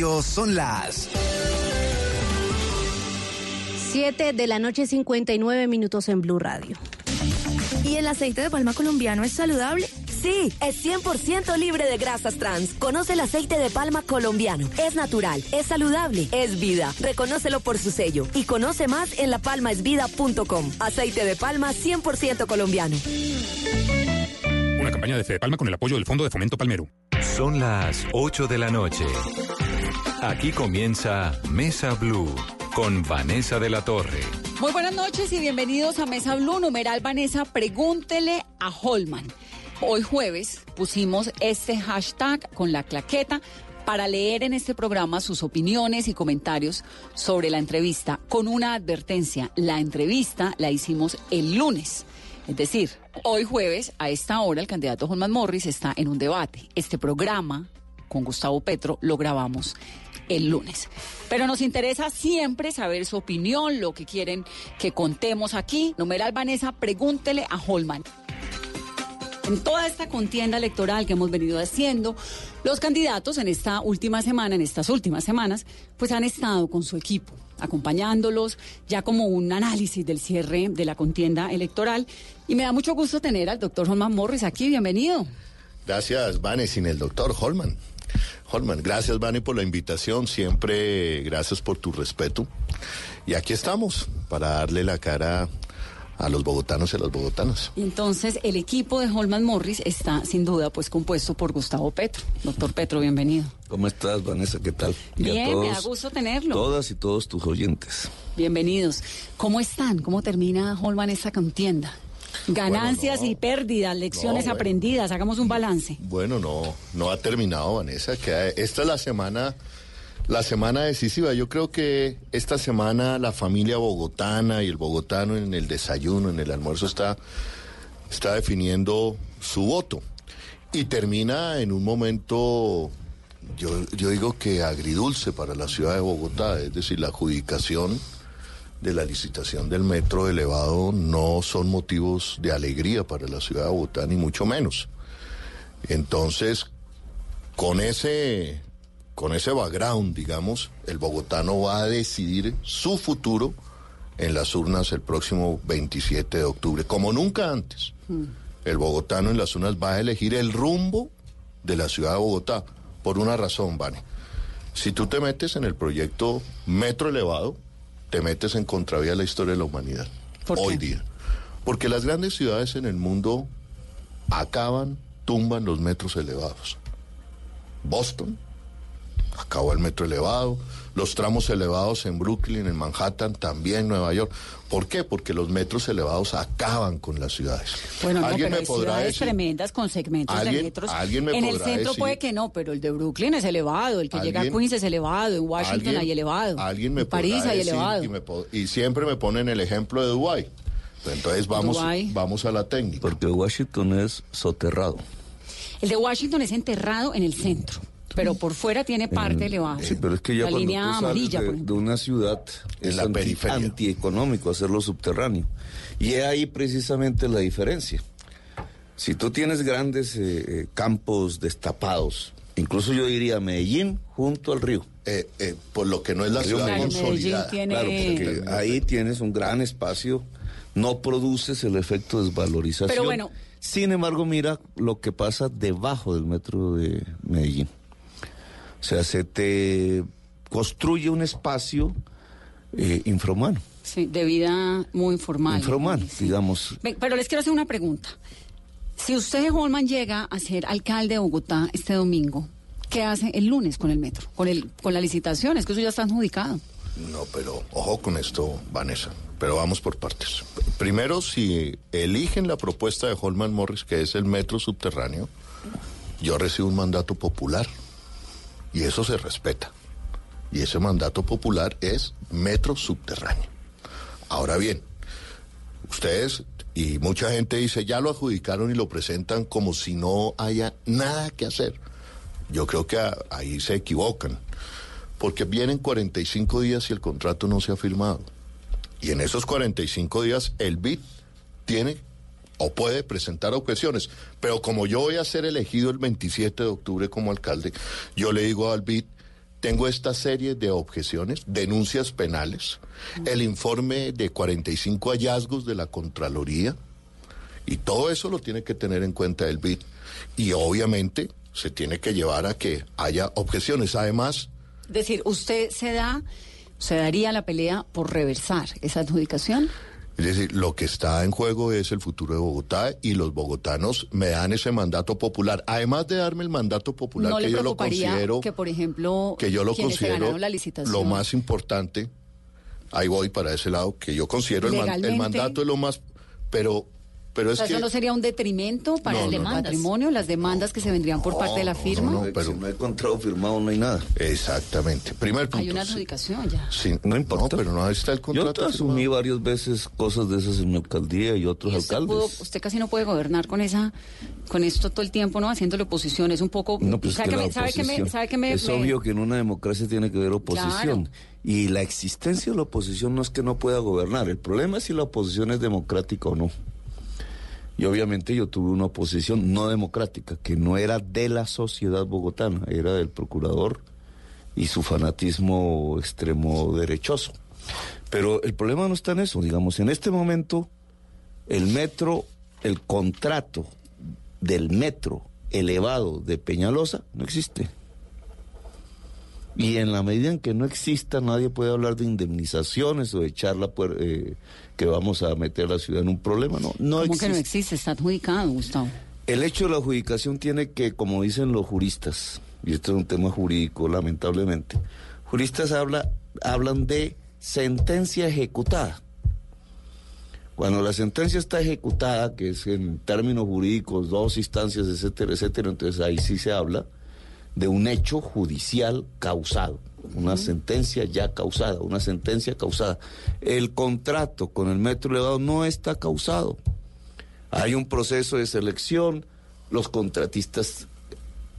Son las 7 de la noche, 59 minutos en Blue Radio. ¿Y el aceite de palma colombiano es saludable? Sí, es 100% libre de grasas trans. Conoce el aceite de palma colombiano. Es natural, es saludable, es vida. Reconócelo por su sello y conoce más en lapalmaesvida.com. Aceite de palma 100% colombiano. Una campaña de Fede Palma con el apoyo del Fondo de Fomento Palmero. Son las 8 de la noche. Aquí comienza Mesa Blue con Vanessa de la Torre. Muy buenas noches y bienvenidos a Mesa Blue. Numeral Vanessa, pregúntele a Holman. Hoy jueves pusimos este hashtag con la claqueta para leer en este programa sus opiniones y comentarios sobre la entrevista, con una advertencia. La entrevista la hicimos el lunes. Es decir, hoy jueves, a esta hora, el candidato Holman Morris está en un debate. Este programa con Gustavo Petro lo grabamos el lunes. Pero nos interesa siempre saber su opinión, lo que quieren que contemos aquí. Numeral Vanessa, pregúntele a Holman. En toda esta contienda electoral que hemos venido haciendo, los candidatos en esta última semana, en estas últimas semanas, pues han estado con su equipo, acompañándolos ya como un análisis del cierre de la contienda electoral. Y me da mucho gusto tener al doctor Holman Morris aquí. Bienvenido. Gracias, Vane, sin el doctor Holman. Holman, gracias, Vane, por la invitación. Siempre gracias por tu respeto. Y aquí estamos para darle la cara a los bogotanos y a las bogotanas. Entonces, el equipo de Holman Morris está sin duda pues compuesto por Gustavo Petro. Doctor Petro, bienvenido. ¿Cómo estás, Vanessa? ¿Qué tal? Y a Bien, todos, me da gusto tenerlo. Todas y todos tus oyentes. Bienvenidos. ¿Cómo están? ¿Cómo termina Holman esta contienda? Ganancias Bueno, no. y pérdidas, lecciones bueno. aprendidas, hagamos un balance. Bueno, no, no ha terminado, Vanessa. Que esta es la semana, la semana decisiva. Yo creo que esta semana la familia bogotana y el bogotano en el desayuno, en el almuerzo está, está definiendo su voto y termina en un momento. Yo, yo digo que agridulce para la ciudad de Bogotá, es decir, la adjudicación de la licitación del metro elevado no son motivos de alegría para la ciudad de Bogotá, ni mucho menos. Entonces, con ese, con ese background, digamos, el bogotano va a decidir su futuro en las urnas el próximo 27 de octubre, como nunca antes. El bogotano en las urnas va a elegir el rumbo de la ciudad de Bogotá, por una razón, Vane. Si tú te metes en el proyecto Metro Elevado, te metes en contravía de la historia de la humanidad. ¿Por qué? Hoy día. Porque las grandes ciudades en el mundo acaban, tumban los metros elevados. Boston, acabó el metro elevado, los tramos elevados en Brooklyn, en Manhattan, también Nueva York. ¿Por qué? Porque los metros elevados acaban con las ciudades. Bueno, no, ¿Alguien pero me hay podrá ciudades decir? tremendas con segmentos de ¿Alguien- metros. alguien me en el centro decir? puede que no, pero el de Brooklyn es elevado, el que llega a ¿Alguien- Queens es elevado, en Washington alguien- hay elevado, Alguien me en París podrá hay decir elevado. Y, me y siempre me ponen el ejemplo de Dubái. Entonces vamos, vamos a la técnica. Porque Washington es soterrado. El de Washington es enterrado en el centro, pero por fuera tiene parte elevada. Sí, pero es que ya la cuando línea tú sales amarilla, de, una ciudad es la anti- antieconómico hacerlo subterráneo. Y es ahí precisamente la diferencia. Si tú tienes grandes eh, eh, campos destapados, incluso yo diría Medellín junto al río. Eh, eh, por lo que no es la Río ciudad Claro, Medellín consolidada. tiene- Claro, porque ahí tienes un gran espacio, no produces el efecto de desvalorización. Pero bueno. Sin embargo, mira lo que pasa debajo del metro de Medellín. O sea, se te construye un espacio eh, infrahumano. Sí, de vida muy informal. Infrahumano, Sí. digamos. Ven, pero les quiero hacer una pregunta. Si usted, Holman, llega a ser alcalde de Bogotá este domingo, ¿qué hace el lunes con el metro? Con, el, con la licitación, es que eso ya está adjudicado. No, pero ojo con esto, Vanessa. Pero vamos por partes. Primero, si eligen la propuesta de Holman Morris, que es el metro subterráneo, yo recibo un mandato popular. Y eso se respeta. Y ese mandato popular es metro subterráneo. Ahora bien, ustedes y mucha gente dice, ya lo adjudicaron y lo presentan como si no haya nada que hacer. Yo creo que ahí se equivocan, porque vienen 45 días y el contrato no se ha firmado. Y en esos 45 días el BID tiene o puede presentar objeciones. Pero como yo voy a ser elegido el 27 de octubre como alcalde, yo le digo al BID, tengo esta serie de objeciones, denuncias penales, el informe de 45 hallazgos de la Contraloría, y todo eso lo tiene que tener en cuenta el BID. Y obviamente se tiene que llevar a que haya objeciones. Además... Es decir, usted se da, se daría la pelea por reversar esa adjudicación. Es decir, lo que está en juego es el futuro de Bogotá y los bogotanos me dan ese mandato popular. Además de darme el mandato popular que yo lo considero que por ejemplo que yo lo considero la lo más importante. Ahí voy para ese lado que yo considero el, man, el mandato es lo más pero pero es o sea, que... ¿Eso no sería un detrimento para No, el no, no. patrimonio, las demandas que se vendrían por parte de la firma? no, pero pero- si no hay contrato firmado no hay nada. Exactamente. Primer punto. Hay una sí. adjudicación ya. Sí, No importa. pero no está el Yo contrato. te asumí firmado. varias veces cosas de esas en mi alcaldía y otros Y usted, alcaldes. pudo- usted casi no puede gobernar con esa, con esto todo el tiempo, ¿no? Haciéndole oposición. Es un poco. No, pues ¿sabe que que la me- sabe que me- sabe que me- es me- obvio que en una democracia tiene que haber oposición. Y la existencia de la oposición no es que no pueda gobernar. El problema es si la oposición es democrática o no. Y obviamente yo tuve una oposición no democrática, que no era de la sociedad bogotana, era del procurador y su fanatismo extremo derechoso. Pero el problema no está en eso, digamos, en este momento el metro, el contrato del metro elevado de Peñalosa no existe. Y en la medida en que no exista, nadie puede hablar de indemnizaciones o de echar la eh, que vamos a meter a la ciudad en un problema. No, no ¿Cómo existe. que no existe? Está adjudicado, Gustavo. El hecho de la adjudicación tiene que, como dicen los juristas, y esto es un tema jurídico, lamentablemente, juristas habla, hablan de sentencia ejecutada. Cuando la sentencia está ejecutada, que es en términos jurídicos, dos instancias, etcétera, etcétera, entonces ahí sí se habla de un hecho judicial causado, una sentencia ya causada, una sentencia causada. El contrato con el metro elevado no está causado. Hay un proceso de selección, los contratistas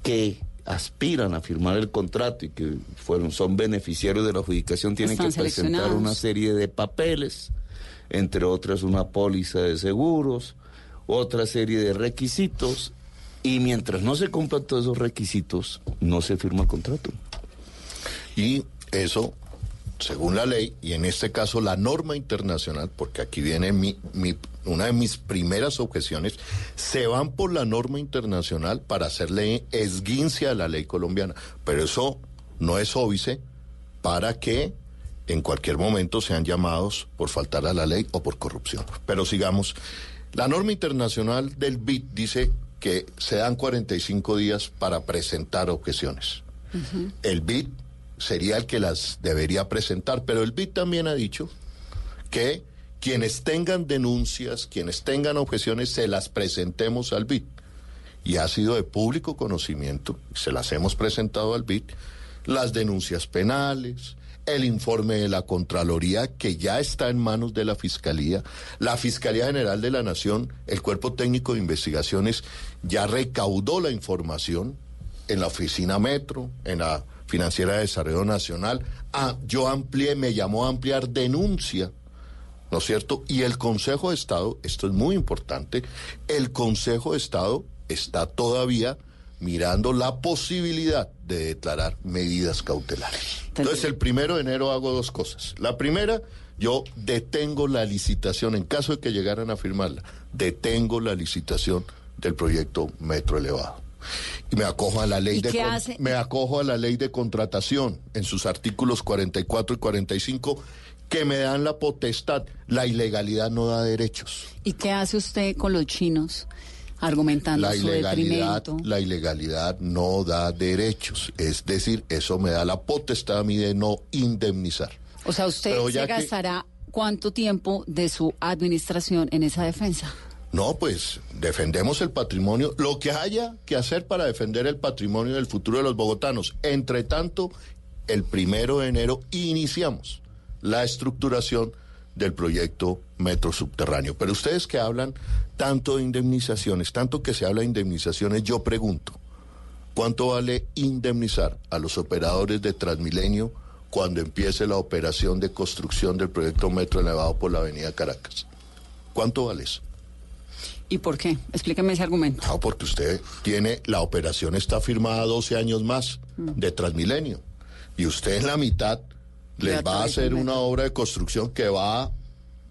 que aspiran a firmar el contrato y que fueron son beneficiarios de la adjudicación tienen que presentar una serie de papeles, entre otras una póliza de seguros, otra serie de requisitos y mientras no se cumplan todos esos requisitos no se firma el contrato. Y eso, según la ley, y en este caso la norma internacional, porque aquí viene mi, mi- una de mis primeras objeciones, se van por la norma internacional para hacerle esguince a la ley colombiana. Pero eso no es óbice para que en cualquier momento sean llamados por faltar a la ley o por corrupción. Pero sigamos. La norma internacional del BID dice que se dan 45 días para presentar objeciones. El BID sería el que las debería presentar, pero el BID también ha dicho que quienes tengan denuncias, quienes tengan objeciones, se las presentemos al BID. Y ha sido de público conocimiento, se las hemos presentado al BID, las denuncias penales, el informe de la Contraloría que ya está en manos de la Fiscalía, la Fiscalía General de la Nación, el Cuerpo Técnico de Investigaciones ya recaudó la información en la oficina Metro, en la Financiera de Desarrollo Nacional. Ah, yo amplié, me llamó a ampliar denuncia, ¿no es cierto? Y el Consejo de Estado, esto es muy importante, el Consejo de Estado está todavía mirando la posibilidad de declarar medidas cautelares. Entonces, el primero de enero hago dos cosas. La primera, yo detengo la licitación, en caso de que llegaran a firmarla, detengo la licitación del proyecto Metro Elevado. Y me acojo a la ley ¿Y de con- me acojo a la ley de contratación en sus artículos 44 y 45 que me dan la potestad. La ilegalidad no da derechos. ¿Y qué hace usted con los chinos argumentando La su ilegalidad, la ilegalidad no da derechos. Es decir, eso me da la potestad a mí de no indemnizar. O sea, usted se que- gastará cuánto tiempo de su administración en esa defensa. No, pues defendemos el patrimonio, lo que haya que hacer para defender el patrimonio del futuro de los bogotanos. Entre tanto, el primero de enero iniciamos la estructuración del proyecto Metro Subterráneo. Pero ustedes que hablan tanto de indemnizaciones, tanto que se habla de indemnizaciones, yo pregunto, ¿cuánto vale indemnizar a los operadores de Transmilenio cuando empiece la operación de construcción del proyecto Metro elevado por la Avenida Caracas? ¿Cuánto vale eso? ¿Y por qué? Explíqueme ese argumento. No, porque usted tiene, la operación está firmada 12 años más de Transmilenio. Y usted en la mitad les va a hacer una obra de construcción que va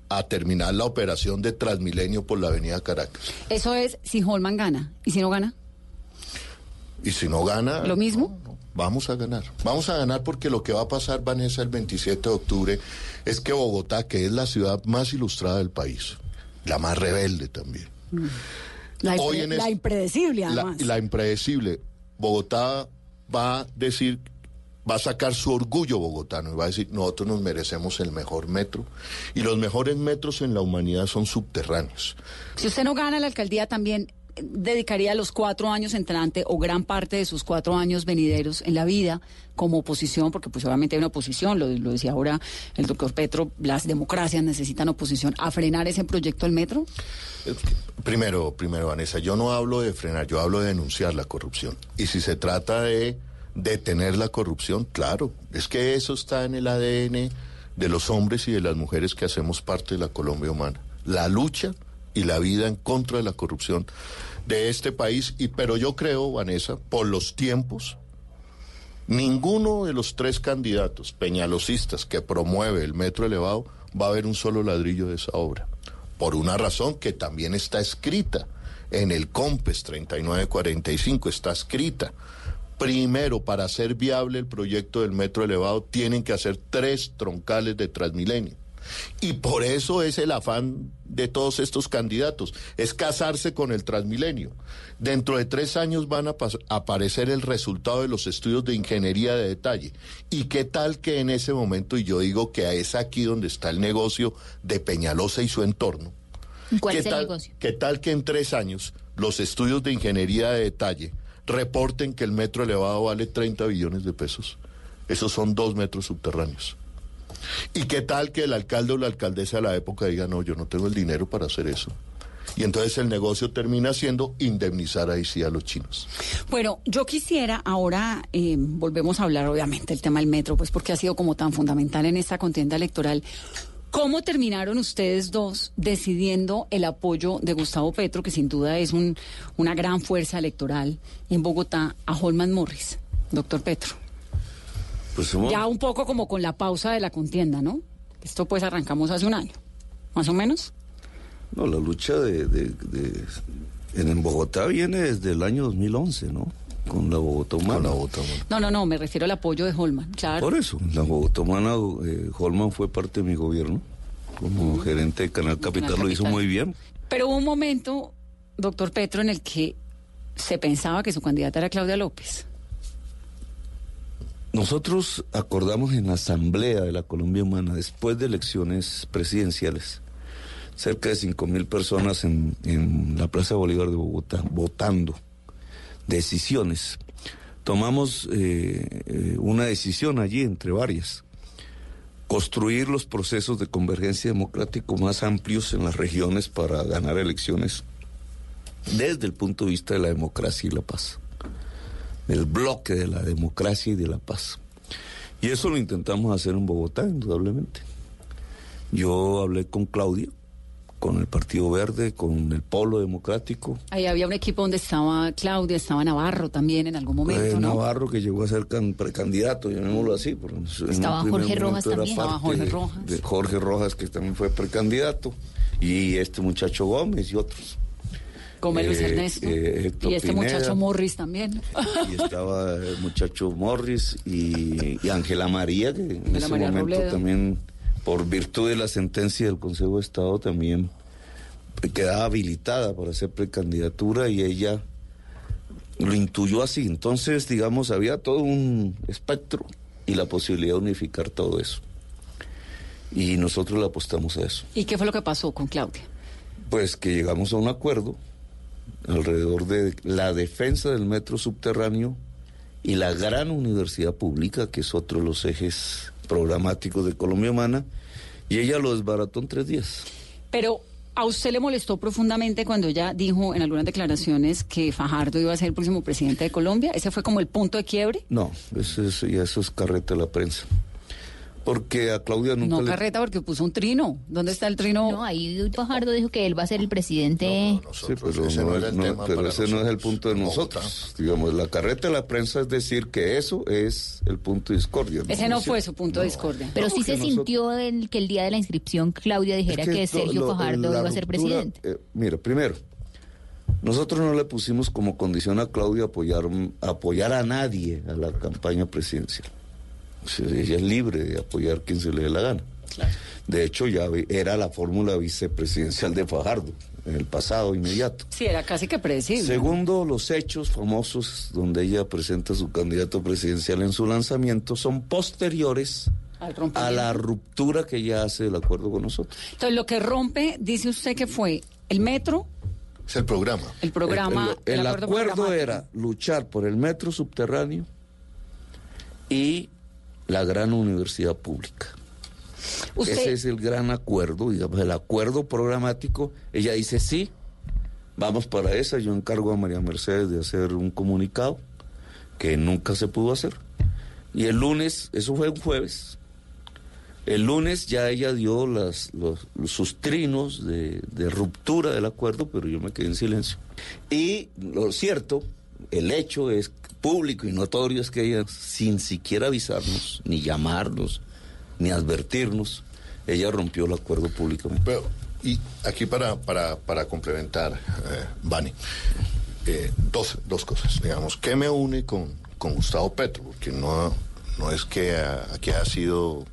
a terminar la operación de Transmilenio por la Avenida Caracas. Eso es si Holman gana. ¿Y si no gana? Y si no gana... ¿Lo mismo? no, no, vamos a ganar. Vamos a ganar porque lo que va a pasar, Vanessa, el 27 de octubre es que Bogotá, que es la ciudad más ilustrada del país, la más rebelde también. La, Hoy impre- en es- la impredecible, La, además. la impredecible. Bogotá va a decir, va a sacar su orgullo bogotano y va a decir, nosotros nos merecemos el mejor metro. Y los mejores metros en la humanidad son subterráneos. Si usted no gana la alcaldía, también dedicaría los cuatro años entrante o gran parte de sus cuatro años venideros en la vida como oposición, porque pues obviamente hay una oposición, lo, lo decía ahora el doctor Petro, las democracias necesitan oposición, a frenar ese proyecto del metro. Primero, primero, Vanessa, yo no hablo de frenar, yo hablo de denunciar la corrupción. Y si se trata de detener la corrupción, claro, es que eso está en el ADN de los hombres y de las mujeres que hacemos parte de la Colombia humana. La lucha y la vida en contra de la corrupción de este país. Y pero yo creo, Vanessa, por los tiempos, ninguno de los tres candidatos peñalosistas que promueve el metro elevado va a ver un solo ladrillo de esa obra. Por una razón que también está escrita en el COMPES 3945, está escrita. Primero, para hacer viable el proyecto del metro elevado, tienen que hacer tres troncales de Transmilenio. Y por eso es el afán de todos estos candidatos, es casarse con el Transmilenio. Dentro de tres años van a aparecer el resultado de los estudios de ingeniería de detalle. ¿Y qué tal que en ese momento, y yo digo que es aquí donde está el negocio de Peñalosa y su entorno? ¿Cuál ¿Qué es el tal, negocio? ¿Qué tal que en tres años los estudios de ingeniería de detalle reporten que el metro elevado vale 30 billones de pesos? Esos son dos metros subterráneos. ¿Y qué tal que el alcalde o la alcaldesa de la época diga, no, yo no tengo el dinero para hacer eso? Y entonces el negocio termina siendo indemnizar ahí sí a los chinos. Bueno, yo quisiera ahora, eh, volvemos a hablar obviamente del tema del metro, pues porque ha sido como tan fundamental en esta contienda electoral. ¿Cómo terminaron ustedes dos decidiendo el apoyo de Gustavo Petro, que sin duda es un, una gran fuerza electoral en Bogotá, a Holman Morris, doctor Petro? Pues somos- Ya un poco como con la pausa de la contienda, ¿no? Esto pues arrancamos hace un año, más o menos. No, la lucha de, de- de- en, en Bogotá viene desde el año 2011, ¿no? Con la Bogotá humana. Con la Bogotá humana. No, no, no, me refiero al apoyo de Holman, claro. Por eso, la Bogotá humana, eh, Holman fue parte de mi gobierno. Como gerente de Canal Capital Canal lo hizo muy bien. Pero hubo un momento, doctor Petro, en el que se pensaba que su candidata era Claudia López. Nosotros acordamos en la Asamblea de la Colombia Humana, después de elecciones presidenciales, cerca de 5 mil personas en, en la Plaza Bolívar de Bogotá, votando decisiones. Tomamos eh, eh, una decisión allí, entre varias, construir los procesos de convergencia democrático más amplios en las regiones para ganar elecciones desde el punto de vista de la democracia y la paz del bloque de la democracia y de la paz. Y eso lo intentamos hacer en Bogotá, indudablemente. Yo hablé con Claudia, con el Partido Verde, con el Polo Democrático. Ahí había un equipo donde estaba Claudia, estaba Navarro también en algún momento, Eh, ¿no? Navarro que llegó a ser can- precandidato, llamémoslo así. Estaba Jorge Rojas también. Estaba Jorge Rojas. de Jorge Rojas, que también fue precandidato, y este muchacho Gómez y otros. Como Luis Eh, Ernesto. eh, y este Pineda. muchacho Morris también. y estaba el muchacho Morris y y Ángela María, que en ese María momento Robledo. también, por virtud de la sentencia del Consejo de Estado, también quedaba habilitada para hacer precandidatura y ella lo intuyó así. Entonces, digamos, había todo un espectro y la posibilidad de unificar todo eso. Y nosotros le apostamos a eso. ¿Y qué fue lo que pasó con Claudia? Pues que llegamos a un acuerdo alrededor de la defensa del metro subterráneo y la gran universidad pública, que es otro de los ejes programáticos de Colombia Humana, y ella lo desbarató en tres días. Pero ¿A usted le molestó profundamente cuando ella dijo en algunas declaraciones que Fajardo iba a ser el próximo presidente de Colombia? ¿Ese fue como el punto de quiebre? No, eso es, ya eso es carreta de la prensa. Porque a Claudia nunca No le... carreta porque puso un trino. ¿Dónde está el trino? No, ahí Fajardo dijo que él va a ser el presidente. Sí, pero, ese no no es- el no- tema pero ese no es el punto de nosotros. Digamos, la carreta de la prensa es decir que eso es el punto de discordia. Ese no fue su punto de discordia. Pero No, sí se nosotros- sintió el, que el día de la inscripción Claudia dijera Es que, Sergio lo- Fajardo iba a ser ruptura, presidente. eh, mira, primero, nosotros no le pusimos como condición a Claudia apoyar, apoyar a nadie a la campaña presidencial. Ella es libre de apoyar quien se le dé la gana. De hecho, ya era la fórmula vicepresidencial de Fajardo en el pasado inmediato. Sí, era casi que predecible. Segundo, los hechos famosos donde ella presenta a su candidato presidencial en su lanzamiento son posteriores Al a la ruptura que ella hace del acuerdo con nosotros. Entonces, lo que rompe, dice usted que fue el metro, Es el programa. el programa. El, el acuerdo, era luchar por el metro subterráneo y la gran universidad pública. Usted- Ese es el gran acuerdo, digamos, el acuerdo programático. Ella dice sí, vamos para esa. Yo encargo a María Mercedes de hacer un comunicado que nunca se pudo hacer. Y el lunes, eso fue un jueves, el lunes ya ella dio las, los, sus trinos de, de ruptura del acuerdo, pero yo me quedé en silencio. Y lo cierto, el hecho es público y notorio es que ella, sin siquiera avisarnos, ni llamarnos, ni advertirnos, ella rompió el acuerdo públicamente. Pero, y aquí para, para, para complementar, eh, Vani, eh, dos, dos cosas, digamos, ¿qué me une con, con Gustavo Petro? Porque no, no es que aquí ha sido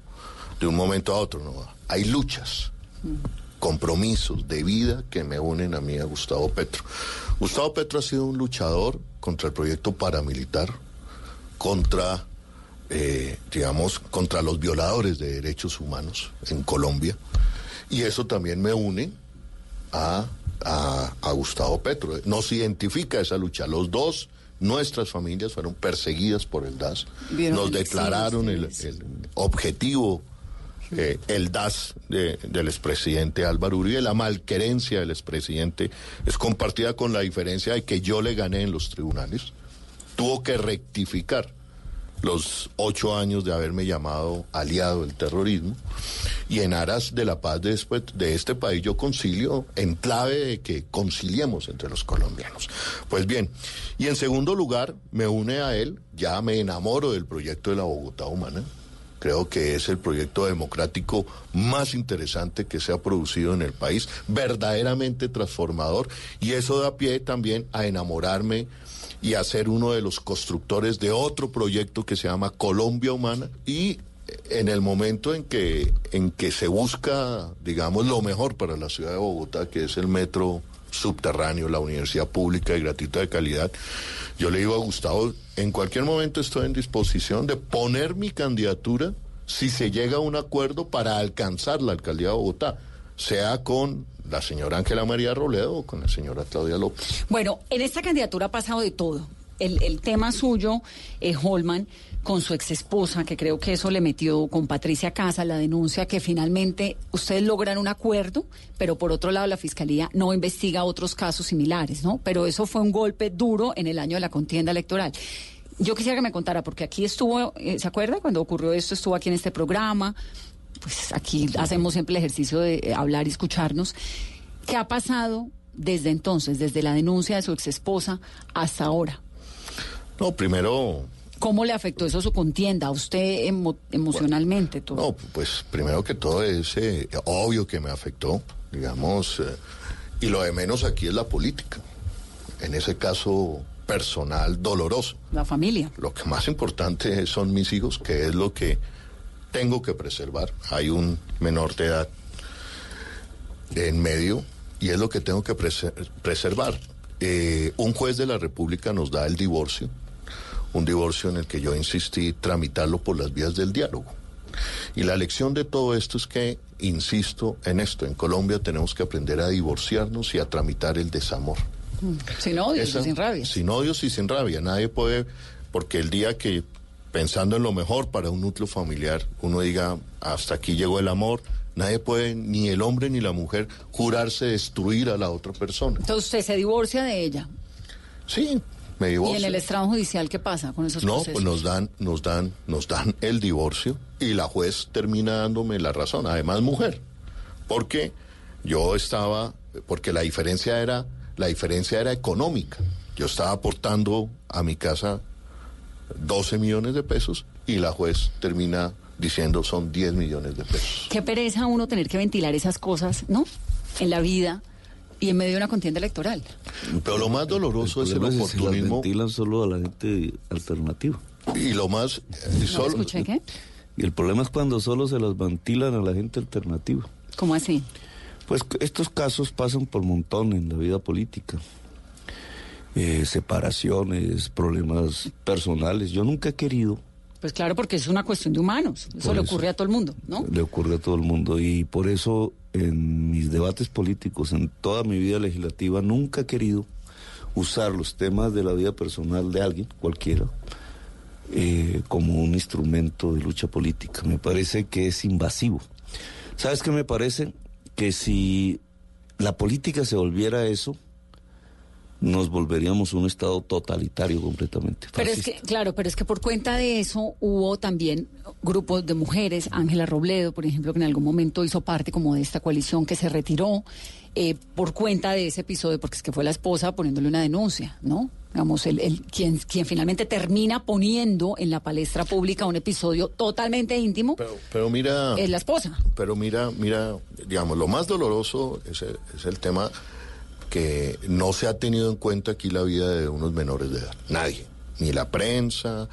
de un momento a otro, no, hay luchas, compromisos de vida que me unen a mí a Gustavo Petro. Gustavo Petro ha sido un luchador contra el proyecto paramilitar, contra, eh, digamos, contra los violadores de derechos humanos en Colombia. Y eso también me une a, a, a Gustavo Petro. Nos identifica esa lucha. Los dos, nuestras familias fueron perseguidas por el DAS. Nos declararon el, el objetivo, eh, el DAS de- del expresidente Álvaro Uribe. La malquerencia del expresidente es compartida con la diferencia de que yo le gané en los tribunales. Tuvo que rectificar los ocho años de haberme llamado aliado del terrorismo y en aras de la paz de, de este país yo concilio en clave de que conciliemos entre los colombianos. Pues bien, y en segundo lugar me une a él, ya me enamoro del proyecto de la Bogotá Humana. Creo que es el proyecto democrático más interesante que se ha producido en el país, verdaderamente transformador, y eso da pie también a enamorarme y a ser uno de los constructores de otro proyecto que se llama Colombia Humana y en el momento en que en que se busca, digamos, lo mejor para la ciudad de Bogotá, que es el metro subterráneo, la universidad pública y gratuita de calidad, yo le digo a Gustavo, en cualquier momento estoy en disposición de poner mi candidatura si se llega a un acuerdo para alcanzar la alcaldía de Bogotá, sea con la señora Ángela María Robledo o con la señora Claudia López. Bueno, en esta candidatura ha pasado de todo. El, el tema suyo, eh, Holman, con su ex esposa, que creo que eso le metió con Patricia Casa, la denuncia que finalmente ustedes logran un acuerdo, pero por otro lado la fiscalía no investiga otros casos similares, ¿no? Pero eso fue un golpe duro en el año de la contienda electoral. Yo quisiera que me contara, porque aquí estuvo, eh, ¿se acuerda? Cuando ocurrió esto, estuvo aquí en este programa. Pues aquí hacemos siempre el ejercicio de eh, hablar y escucharnos. ¿Qué ha pasado desde entonces, desde la denuncia de su ex esposa hasta ahora? No, primero ¿Cómo le afectó eso su contienda a usted emo- emocionalmente? No, pues primero que todo es eh, obvio que me afectó, digamos, eh, y lo de menos aquí es la política. En ese caso personal doloroso. La familia. Lo que más importante son mis hijos, que es lo que tengo que preservar. Hay un menor de edad en medio y es lo que tengo que preser- preservar. Eh, un juez de la República nos da el divorcio, un divorcio en el que yo insistí tramitarlo por las vías del diálogo. Y la lección de todo esto es que, insisto en esto, en Colombia tenemos que aprender a divorciarnos y a tramitar el desamor. Sin odio, Esa- sin rabia. Sin odios y sin rabia. Nadie puede porque el día que pensando en lo mejor para un núcleo familiar, uno diga, hasta aquí llegó el amor, nadie puede, ni el hombre ni la mujer, jurarse destruir a la otra persona. Entonces usted se divorcia de ella. Sí, me divorcio. ¿Y en el estrado judicial qué pasa con esos No, procesos? pues nos dan, nos dan, nos dan el divorcio y la juez termina dándome la razón, además mujer, porque yo estaba, porque la diferencia era, la diferencia era económica. Yo estaba aportando a mi casa 12 millones de pesos y la juez termina diciendo son 10 millones de pesos. Qué pereza uno tener que ventilar esas cosas, ¿no? En la vida y en medio de una contienda electoral. Pero lo más doloroso es el problema es que las oportunismo solo a la gente alternativa. y lo más eh, y ¿No solo- escuché qué? Y el problema es cuando solo se las ventilan a la gente alternativa. ¿Cómo así? Pues estos casos pasan por montón en la vida política. Eh, separaciones, problemas personales. Yo nunca he querido, Pues claro, porque es una cuestión de humanos. Eso Por le eso. ocurre a todo el mundo, ¿no? le ocurre a todo el mundo y por eso en mis debates políticos, en toda mi vida legislativa, nunca he querido usar los temas de la vida personal de alguien, cualquiera, eh, como un instrumento de lucha política. Me parece que es invasivo. ¿Sabes qué me parece? Que si la política se volviera eso, nos volveríamos un Estado totalitario completamente. Pero es que, claro, pero es que por cuenta de eso hubo también grupos de mujeres, Ángela Robledo, por ejemplo, que en algún momento hizo parte como de esta coalición que se retiró eh, por cuenta de ese episodio, porque es que fue la esposa poniéndole una denuncia, ¿no? Digamos, el, el- quien, quien finalmente termina poniendo en la palestra pública un episodio totalmente íntimo Pero, pero mira, es la esposa. pero mira, mira, digamos, lo más doloroso es el, es el tema que no se ha tenido en cuenta aquí la vida de unos menores de edad. Nadie, ni la prensa,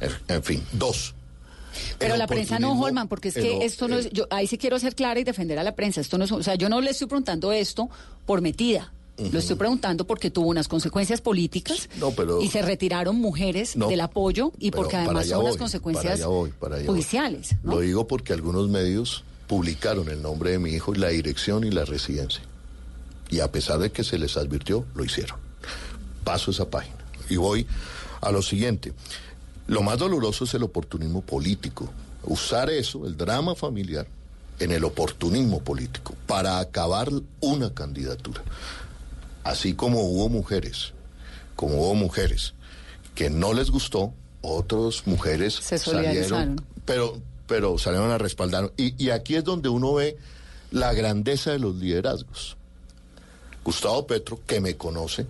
en, en fin, dos. Pero la prensa no, Holman, porque es que esto no es, yo ahí sí quiero ser clara y defender a la prensa. Esto no es, o sea, yo no le estoy preguntando esto por metida. Lo estoy preguntando porque tuvo unas consecuencias políticas No, pero- y se retiraron mujeres No, del apoyo y porque además son unas consecuencias para allá voy, para allá judiciales. ¿no? Lo digo porque algunos medios publicaron el nombre de mi hijo y la dirección y la residencia. Y a pesar de que se les advirtió, lo hicieron. Paso esa página. Y voy a lo siguiente. Lo más doloroso es el oportunismo político. Usar eso, el drama familiar, en el oportunismo político, para acabar una candidatura. Así como hubo mujeres, como hubo mujeres que no les gustó, otras mujeres Se salieron, pero, pero salieron a respaldar. Y, y aquí es donde uno ve la grandeza de los liderazgos. Gustavo Petro, que me conoce,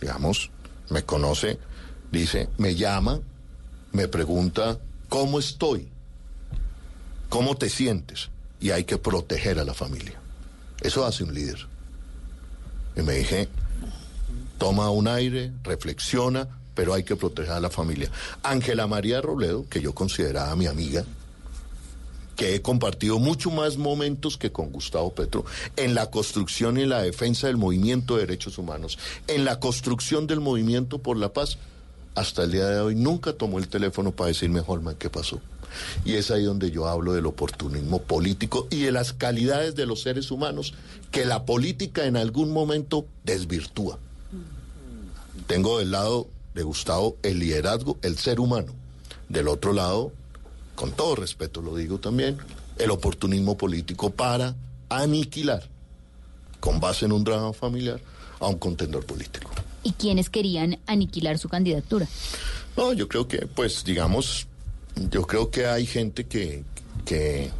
digamos, me conoce, dice, me llama, me pregunta, ¿cómo estoy? ¿Cómo te sientes? Y hay que proteger a la familia. Eso hace un líder. Y me dije, toma un aire, reflexiona, pero hay que proteger a la familia. Ángela María Robledo, que yo consideraba mi amiga, que he compartido mucho más momentos que con Gustavo Petro en la construcción y la defensa del movimiento de derechos humanos, en la construcción del movimiento por la paz, hasta el día de hoy nunca tomó el teléfono para decirme, Holman, ¿qué pasó? Y es ahí donde yo hablo del oportunismo político y de las calidades de los seres humanos que la política en algún momento desvirtúa. Tengo del lado de Gustavo el liderazgo, el ser humano. Del otro lado, con todo respeto lo digo también, el oportunismo político para aniquilar, con base en un drama familiar, a un contendor político. ¿Y quiénes querían aniquilar su candidatura? No, yo creo que, pues, digamos, yo creo que hay gente que, que,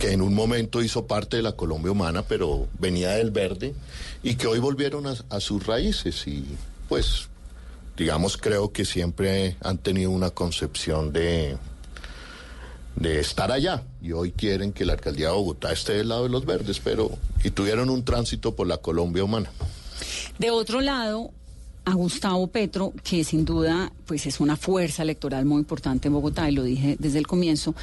que en un momento hizo parte de la Colombia humana, pero venía del verde, y que hoy volvieron a, a sus raíces y, pues, digamos, creo que siempre han tenido una concepción de, de estar allá, y hoy quieren que la alcaldía de Bogotá esté del lado de los verdes, pero, y tuvieron un tránsito por la Colombia humana. De otro lado, a Gustavo Petro, que sin duda pues es una fuerza electoral muy importante en Bogotá, y lo dije desde el comienzo,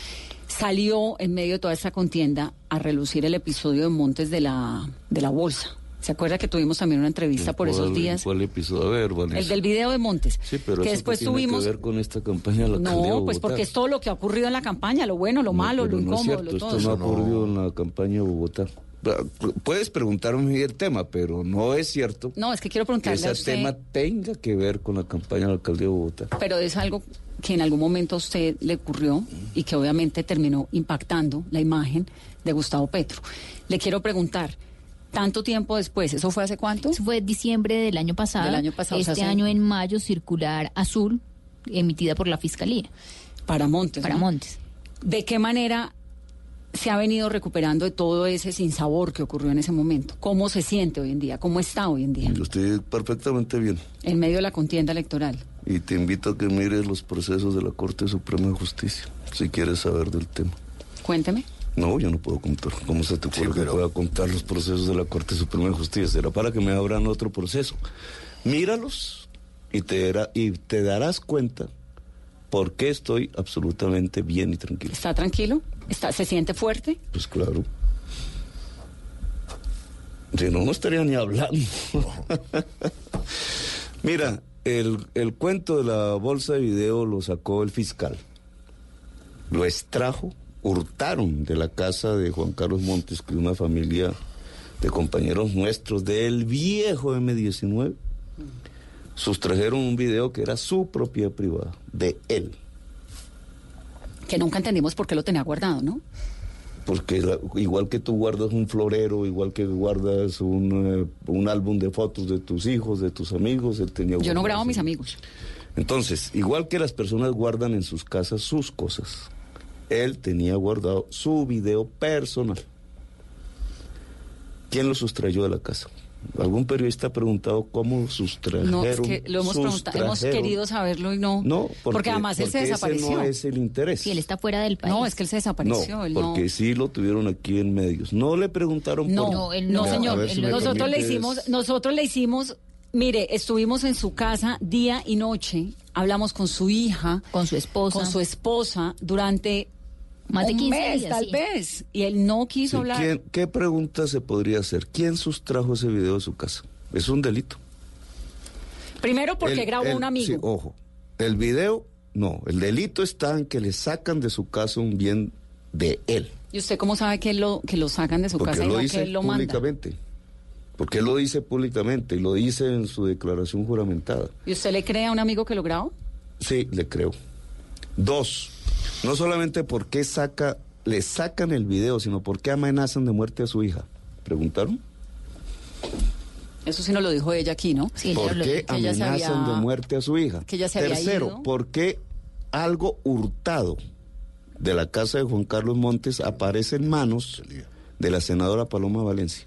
salió en medio de toda esta contienda a relucir el episodio de Montes de la, de la Bolsa. ¿Se acuerda que tuvimos también una entrevista por esos ¿Cuál- días? ¿Cuál episodio? A ver, Vanessa. El del video de Montes. Sí, pero que eso después tiene tuvimos... que ver con esta campaña de la de No, pues porque es todo lo que ha ocurrido en la campaña, lo bueno, lo No, malo, lo no es incómodo, cierto, lo todo. esto no ha ocurrido en la campaña de Bogotá. Puedes preguntarme el tema, pero no es cierto No, es que quiero que preguntarle ese a usted, tema tenga que ver con la campaña de la alcaldía de Bogotá. pero es algo que en algún momento a usted le ocurrió y que obviamente terminó impactando la imagen de Gustavo Petro. Le quiero preguntar, tanto tiempo después, ¿eso fue hace cuánto? Eso fue diciembre del año pasado. Del año pasado, o sea, Este hace- año en mayo, circular azul, emitida por la Fiscalía. Para Montes. Para ¿no? Montes. ¿De qué manera se ha venido recuperando de todo ese sinsabor que ocurrió en ese momento? ¿Cómo se siente hoy en día? ¿Cómo está hoy en día? Yo estoy perfectamente bien En medio de la contienda electoral. y te invito a que mires los procesos de la Corte Suprema de Justicia, si quieres saber del tema. Cuénteme. No, yo no puedo contar. ¿Cómo se te ocurre que pueda contar los procesos de la Corte Suprema de Justicia? Será para que me abran otro proceso. Míralos y te, dará- y te darás cuenta por qué estoy absolutamente bien y tranquilo. ¿Está tranquilo? ¿Está, ¿Se siente fuerte? Pues claro. Si no, no estaría ni hablando. Mira, el, el cuento de la bolsa de video lo sacó el fiscal. Lo extrajo, hurtaron de la casa de Juan Carlos Montes, que es una familia de compañeros nuestros del viejo M19. Sustrajeron un video que era su propiedad privada, de él. Que nunca entendimos por qué lo tenía guardado, ¿no? Porque la- igual que tú guardas un florero, igual que guardas un, eh, un álbum de fotos de tus hijos, de tus amigos, él tenía Yo no grabo a mis amigos. Entonces, igual que las personas guardan en sus casas sus cosas, él tenía guardado su video personal. ¿Quién lo sustrayó de la casa? ¿Algún periodista ha preguntado cómo sustrajeron? No, es que lo hemos preguntado, hemos querido saberlo y no. No, porque, además él se porque ese desapareció. no es el interés. Si él está fuera del país. No, es que él se desapareció. No, él no- porque sí lo tuvieron aquí en medios. No le preguntaron No, por... no, él no, señor. si nosotros le hicimos, nosotros le hicimos, mire, estuvimos en su casa día y noche, hablamos con su hija, con su esposa, con su esposa durante Más de un 15 mes, días, tal sí. vez, y él no quiso Sí, hablar. ¿quién- ¿Qué pregunta se podría hacer? ¿Quién sustrajo ese video de su casa? Es un delito. Primero porque El- grabó el- un amigo. sí, ojo, el video, no, el delito está en que le sacan de su casa un bien de él. ¿Y usted cómo sabe que lo que lo sacan de su Porque casa y lo no dice que él lo manda? públicamente. Porque él lo dice públicamente y lo dice en su declaración juramentada. ¿Y usted le cree a un amigo que lo grabó? Sí, le creo. Dos, no solamente por qué saca, le sacan el video, sino por qué amenazan de muerte a su hija. ¿Preguntaron? Eso sí nos lo dijo ella aquí, ¿no? Sí, ¿Por qué ella amenazan había- de muerte a su hija? que ella se había Tercero, ido. ¿por qué algo hurtado de la casa de Juan Carlos Montes aparece en manos de la senadora Paloma Valencia?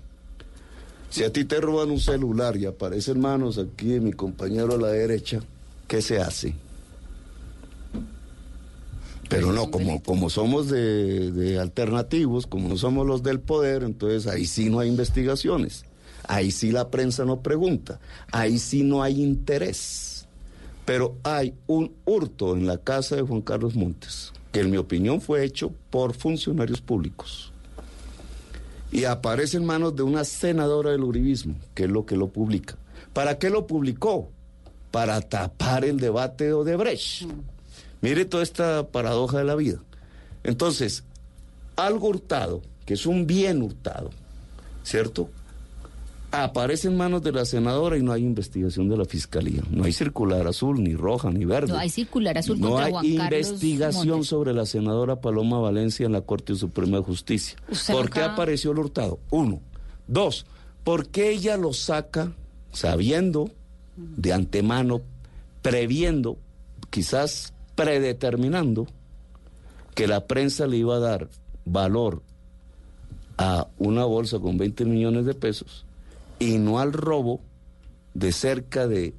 Si a ti te roban un celular y aparece en manos aquí de mi compañero a la derecha, ¿qué se hace? Pero no, como, como somos de, alternativos, como no somos los del poder, entonces ahí sí no hay investigaciones. Ahí sí la prensa no pregunta. Ahí sí no hay interés. Pero hay un hurto en la casa de Juan Carlos Montes, que en mi opinión fue hecho por funcionarios públicos. Y aparece en manos de una senadora del uribismo, que es lo que lo publica. ¿Para qué lo publicó? Para tapar el debate de Odebrecht. Mire toda esta paradoja de la vida. Entonces, algo hurtado, que es un bien hurtado, ¿cierto? Aparece en manos de la senadora y no hay investigación de la fiscalía. No hay circular azul, ni roja, ni verde. No hay circular azul No contra hay Juan investigación Montes. sobre la senadora Paloma Valencia en la Corte Suprema de Justicia. Usted ¿Por qué apareció el hurtado? Uno. Dos, ¿por qué ella lo saca sabiendo de antemano, previendo, quizás predeterminando que la prensa le iba a dar valor a una bolsa con 20 millones de pesos y no al robo de cerca de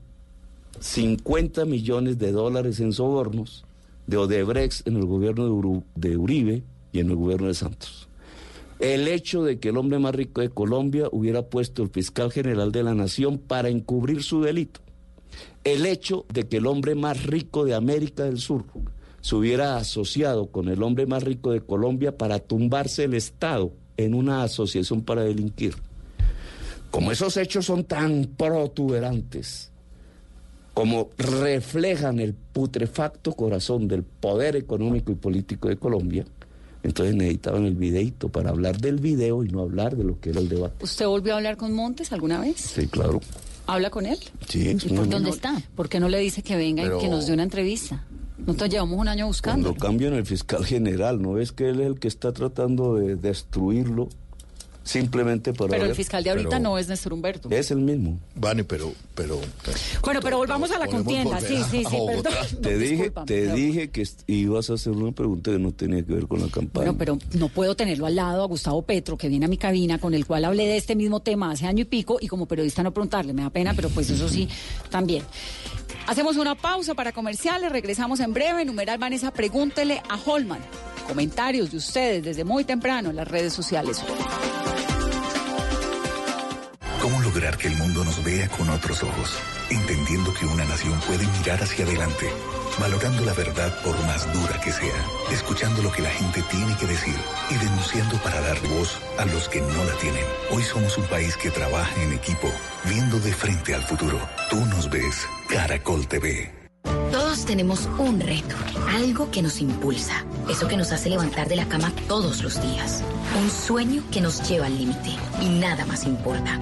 50 millones de dólares en sobornos de Odebrecht en el gobierno de, Uribe y en el gobierno de Santos. El hecho de que el hombre más rico de Colombia hubiera puesto el fiscal general de la nación para encubrir su delito. El hecho de que el hombre más rico de América del Sur se hubiera asociado con el hombre más rico de Colombia para tumbarse el Estado en una asociación para delinquir. Como esos hechos son tan protuberantes, como reflejan el putrefacto corazón del poder económico y político de Colombia, Entonces necesitaban el videito para hablar del video y no hablar de lo que era el debate. ¿Usted volvió a hablar con Montes alguna vez? Sí, claro. ¿Habla con él? Sí, es ¿Y por no- está? ¿Por qué no le dice que venga Pero- y que nos dé una entrevista? Nosotros llevamos un año buscando. Cuando cambian el fiscal general, ¿no ves que él es el que está tratando de destruirlo simplemente para Pero el fiscal de ahorita Pero no es Néstor Humberto. Es el mismo. Vale, pero, pero. Bueno, pero volvamos a la contienda. Sí, sí, sí. Te No, dije, te pero- dije que ibas a hacer una pregunta que no tenía que ver con la campaña. Bueno, pero no puedo tenerlo al lado a Gustavo Petro, que viene a mi cabina, con el cual hablé de este mismo tema hace año y pico, y como periodista no preguntarle, me da pena, pero pues eso sí, también. Hacemos una pausa para comerciales, regresamos en breve. Numeral Vanessa, pregúntele a Holman. Comentarios de ustedes desde muy temprano en las redes sociales. ¿Cómo lograr que el mundo nos vea con otros ojos? Entendiendo que una nación puede mirar hacia adelante, valorando la verdad por más dura que sea, escuchando lo que la gente tiene que decir y denunciando para dar voz a los que no la tienen. Hoy somos un país que trabaja en equipo, viendo de frente al futuro. Tú nos ves, Caracol TV. Todos tenemos un reto, algo que nos impulsa, eso que nos hace levantar de la cama todos los días, un sueño que nos lleva al límite y nada más importa.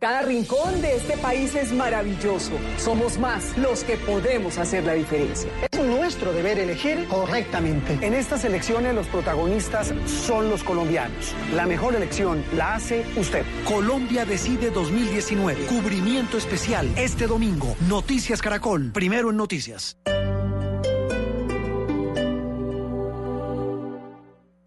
Cada rincón de este país es maravilloso. Somos más los que podemos hacer la diferencia. Es nuestro deber elegir correctamente. En estas elecciones los protagonistas son los colombianos. La mejor elección la hace usted. Colombia Decide 2019. Cubrimiento especial este domingo. Noticias Caracol. Primero en noticias.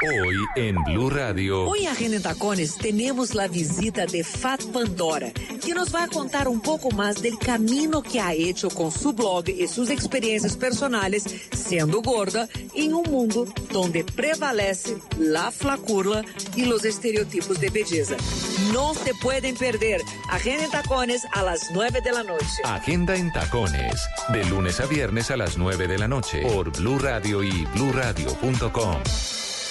Hoy en Blue Radio. Hoy Agenda en Tacones tenemos la visita de Fat Pandora, que nos va a contar un poco más del camino que ha hecho con su blog y sus experiencias personales siendo gorda en un mundo donde prevalece la flacura y los estereotipos de belleza. No se pueden perder Agenda en Tacones a las 9 de la noche. Agenda en Tacones. De lunes a viernes a las 9 de la noche. Por Blue Radio y bluradio.com.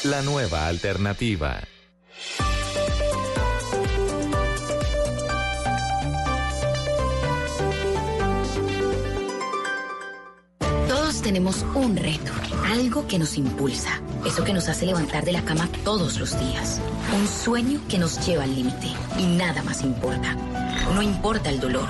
La nueva alternativa. Todos tenemos un reto, algo que nos impulsa, eso que nos hace levantar de la cama todos los días, un sueño que nos lleva al límite y nada más importa. No importa el dolor,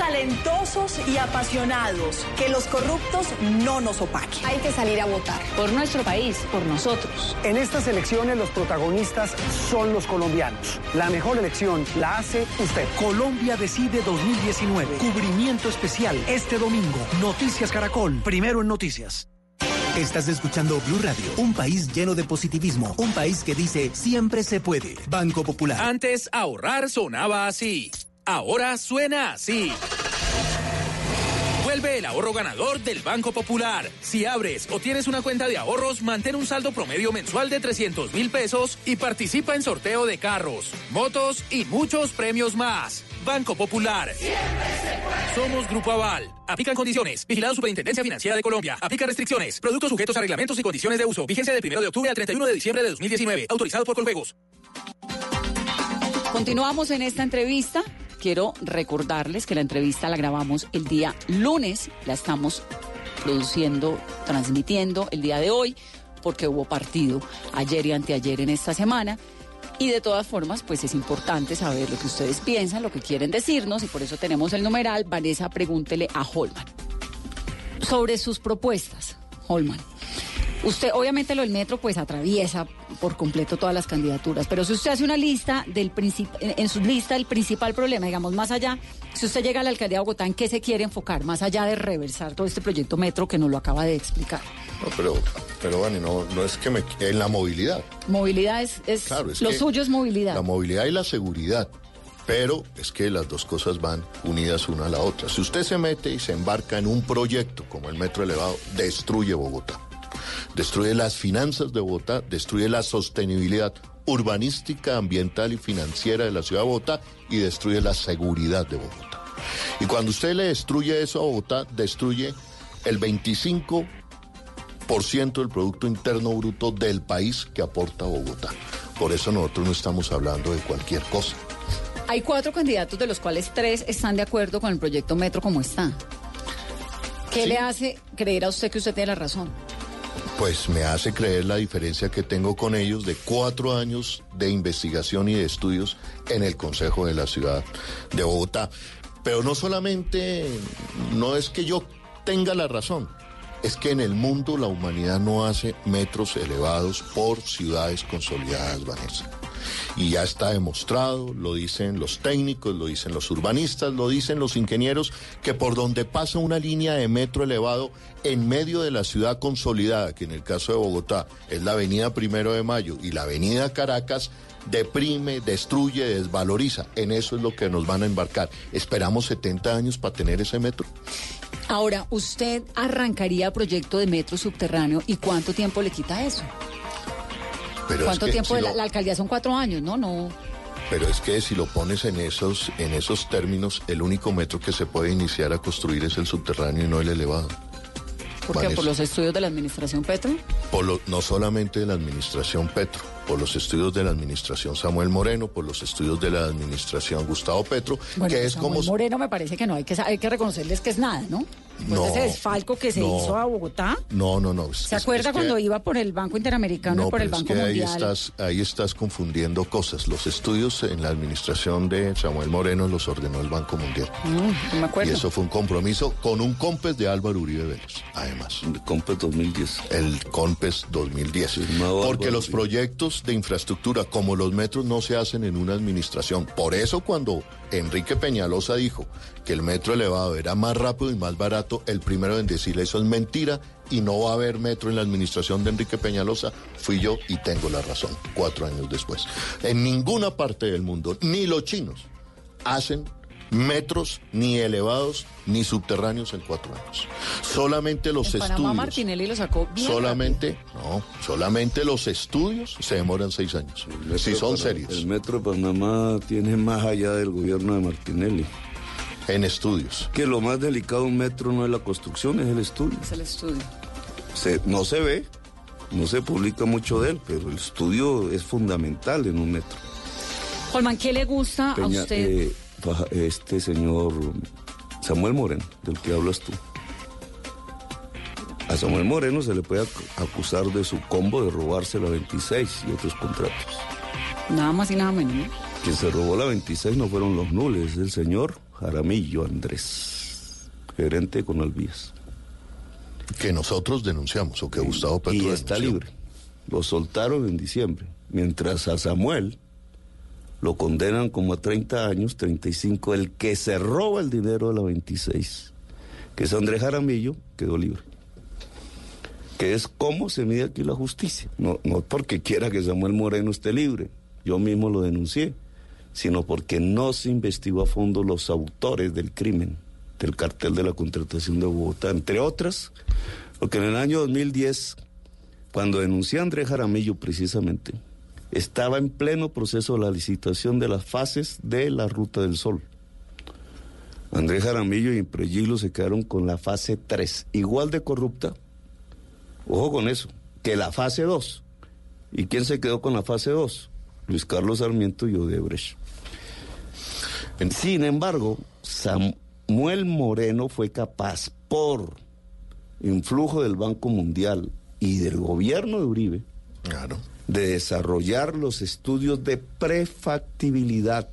Talentosos y apasionados. Que los corruptos no nos opaquen. Hay que salir a votar. Por nuestro país, por nosotros. En estas elecciones los protagonistas son los colombianos. La mejor elección la hace usted. Colombia Decide 2019. Cubrimiento especial este domingo. Noticias Caracol. Primero en noticias. Estás escuchando Blue Radio, un país lleno de positivismo, un país que dice siempre se puede. Banco Popular. Antes ahorrar sonaba así. Ahora suena así. Vuelve el ahorro ganador del Banco Popular. Si abres o tienes una cuenta de ahorros, mantén un saldo promedio mensual de 300 mil pesos y participa en sorteo de carros, motos y muchos premios más. Banco Popular. Somos Grupo Aval. Aplican condiciones. Vigilado Superintendencia Financiera de Colombia. Aplica restricciones. Productos sujetos a reglamentos y condiciones de uso. Vigencia del 1 de octubre al 31 de diciembre de 2019. Autorizado por Coljuegos. Continuamos en esta entrevista. Quiero recordarles que la entrevista la grabamos el día lunes, la estamos produciendo, transmitiendo el día de hoy, porque hubo partido ayer y anteayer en esta semana. Y de todas formas, pues es importante saber lo que ustedes piensan, lo que quieren decirnos, y por eso tenemos el numeral. Vanessa, pregúntele a Holman sobre sus propuestas. Holman. Usted, obviamente, lo del metro, pues atraviesa por completo todas las candidaturas. Pero si usted hace una lista del en su lista el principal problema, digamos, más allá, si usted llega a la alcaldía de Bogotá, ¿en qué se quiere enfocar? Más allá de reversar todo este proyecto metro que nos lo acaba de explicar. No, pero, pero Vani, no, no es que me... En la movilidad. Movilidad es, es, Claro, es lo suyo es movilidad. La movilidad y la seguridad. Pero es que las dos cosas van unidas una a la otra. Si usted se mete y se embarca en un proyecto como el metro elevado, destruye Bogotá. Destruye las finanzas de Bogotá, destruye la sostenibilidad urbanística, ambiental y financiera de la ciudad de Bogotá y destruye la seguridad de Bogotá. Y cuando usted le destruye eso a Bogotá, destruye el 25 por ciento del Producto Interno Bruto del país que aporta Bogotá. Por eso nosotros no estamos hablando de cualquier cosa. Hay cuatro candidatos, de los cuales tres están de acuerdo con el proyecto metro como está. ¿Qué Sí. le hace creer a usted que usted tiene la razón? Pues me hace creer la diferencia que tengo con ellos de cuatro años de investigación y de estudios en el Consejo de la Ciudad de Bogotá. Pero no solamente, no es que yo tenga la razón, es que en el mundo la humanidad no hace metros elevados por ciudades consolidadas, Vanessa. Y ya está demostrado, lo dicen los técnicos, lo dicen los urbanistas, lo dicen los ingenieros, que por donde pasa una línea de metro elevado en medio de la ciudad consolidada, que en el caso de Bogotá es la avenida Primero de Mayo y la avenida Caracas, deprime, destruye, desvaloriza. En eso es lo que nos van a embarcar. Esperamos 70 años para tener ese metro. Ahora, ¿usted arrancaría proyecto de metro subterráneo y cuánto tiempo le quita eso? Pero ¿Cuánto es que tiempo? si la, la alcaldía son cuatro años, ¿no? No. Pero es que si lo pones en esos, en esos términos, el único metro que se puede iniciar a construir es el subterráneo y no el elevado. ¿Por qué? ¿Por los estudios de la administración Petro? Por lo- no solamente de la administración Petro, por los estudios de la administración Samuel Moreno, por los estudios de la administración Gustavo Petro, Bueno, que es Samuel como... Moreno me parece que no, hay que, hay que reconocerles que es nada, ¿no? Pues No, ese desfalco que se no. hizo a Bogotá. No, no, no. es- ¿Se es- acuerda es que- cuando iba por el Banco Interamericano No, y por el pero es Banco que ahí Mundial? estás, ahí estás confundiendo cosas. Los estudios en la administración de Samuel Moreno los ordenó el Banco Mundial. Mm, no me acuerdo. Y eso fue un compromiso con un COMPES de Álvaro Uribe Vélez, además. El COMPES 2010. El COMPES 2010. Firmado Porque Álvaro los Uribe. proyectos de infraestructura como los metros no se hacen en una administración. Por eso cuando Enrique Peñalosa dijo que el metro elevado era más rápido y más barato, el primero en decirle eso es mentira y no va a haber metro en la administración de Enrique Peñalosa, fui yo y tengo la razón, cuatro años después. En ninguna parte del mundo, ni los chinos, hacen metros ni elevados ni subterráneos en cuatro años. Solamente los En Panamá estudios. Martinelli lo sacó bien Solamente, no, solamente los estudios se demoran seis años. Si son serios. El Metro de Panamá tiene más allá del gobierno de Martinelli. En estudios. Que lo más delicado de un metro no es la construcción, es el estudio. Es el estudio. Se- no se ve, no se publica mucho de él, pero el estudio es fundamental en un metro. Holman, ¿qué le gusta a usted? eh, este señor Samuel Moreno, del que hablas tú. A Samuel Moreno se le puede ac- acusar de su combo de robarse la 26 y otros contratos. Nada más y nada menos, ¿no? Quien se robó la 26 no fueron los nules, es el señor Jaramillo Andrés, gerente con Alvías. Que nosotros denunciamos, o que Gustavo Petro Y está denunció. libre. Lo soltaron en diciembre. Mientras a Samuel lo condenan como a 30 años, 35, el que se roba el dinero de la 26, que es Andrés Jaramillo, quedó libre. Que es cómo se mide aquí la justicia. No, no porque quiera que Samuel Moreno esté libre, yo mismo lo denuncié, sino porque no se investigó a fondo los autores del crimen, del cartel de la contratación de Bogotá, entre otras, porque en el año 2010, cuando denuncié a Andrés Jaramillo precisamente, estaba en pleno proceso la licitación de las fases de la Ruta del Sol. Andrés Jaramillo y Impregilo se quedaron con la fase 3, igual de corrupta, ojo con eso, que la fase 2. ¿Y quién se quedó con la fase 2? Luis Carlos Sarmiento y Odebrecht. Sin embargo, Samuel Moreno fue capaz, por influjo del Banco Mundial y del gobierno de Uribe, de desarrollar los estudios de prefactibilidad,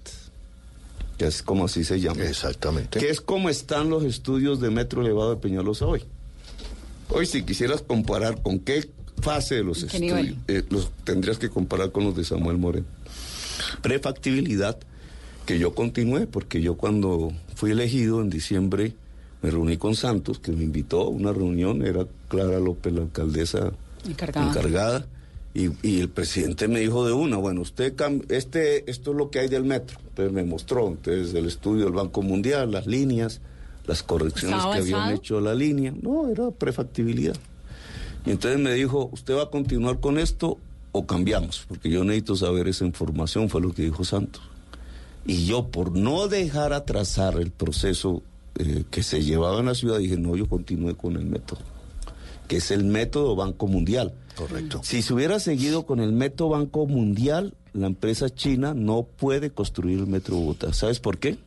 que es como así se llama. Exactamente. Que es como están los estudios de metro elevado de Peñalosa hoy. Hoy si quisieras comparar con qué fase de los ¿En qué estudios, eh, los tendrías que comparar con los de Samuel Moreno. Prefactibilidad, que yo continué, porque yo cuando fui elegido en diciembre me reuní con Santos, que me invitó a una reunión, era Clara López, la alcaldesa Encargada. encargada, y, y el presidente me dijo de una, bueno, usted este, esto es lo que hay del metro. Entonces me mostró, entonces el estudio del Banco Mundial, las líneas, las correcciones ¿Estaba que habían hecho la línea. No, era prefactibilidad. Y entonces me dijo, ¿usted va a continuar con esto o cambiamos? Porque yo necesito saber esa información, fue lo que dijo Santos. Y yo, por no dejar atrasar el proceso eh, que se llevaba en la ciudad, dije, no, yo continúe con el método, que es el método Banco Mundial. Correcto. Si se hubiera seguido con el método Banco Mundial, la empresa china no puede construir el metro Bogotá. ¿Sabes por qué?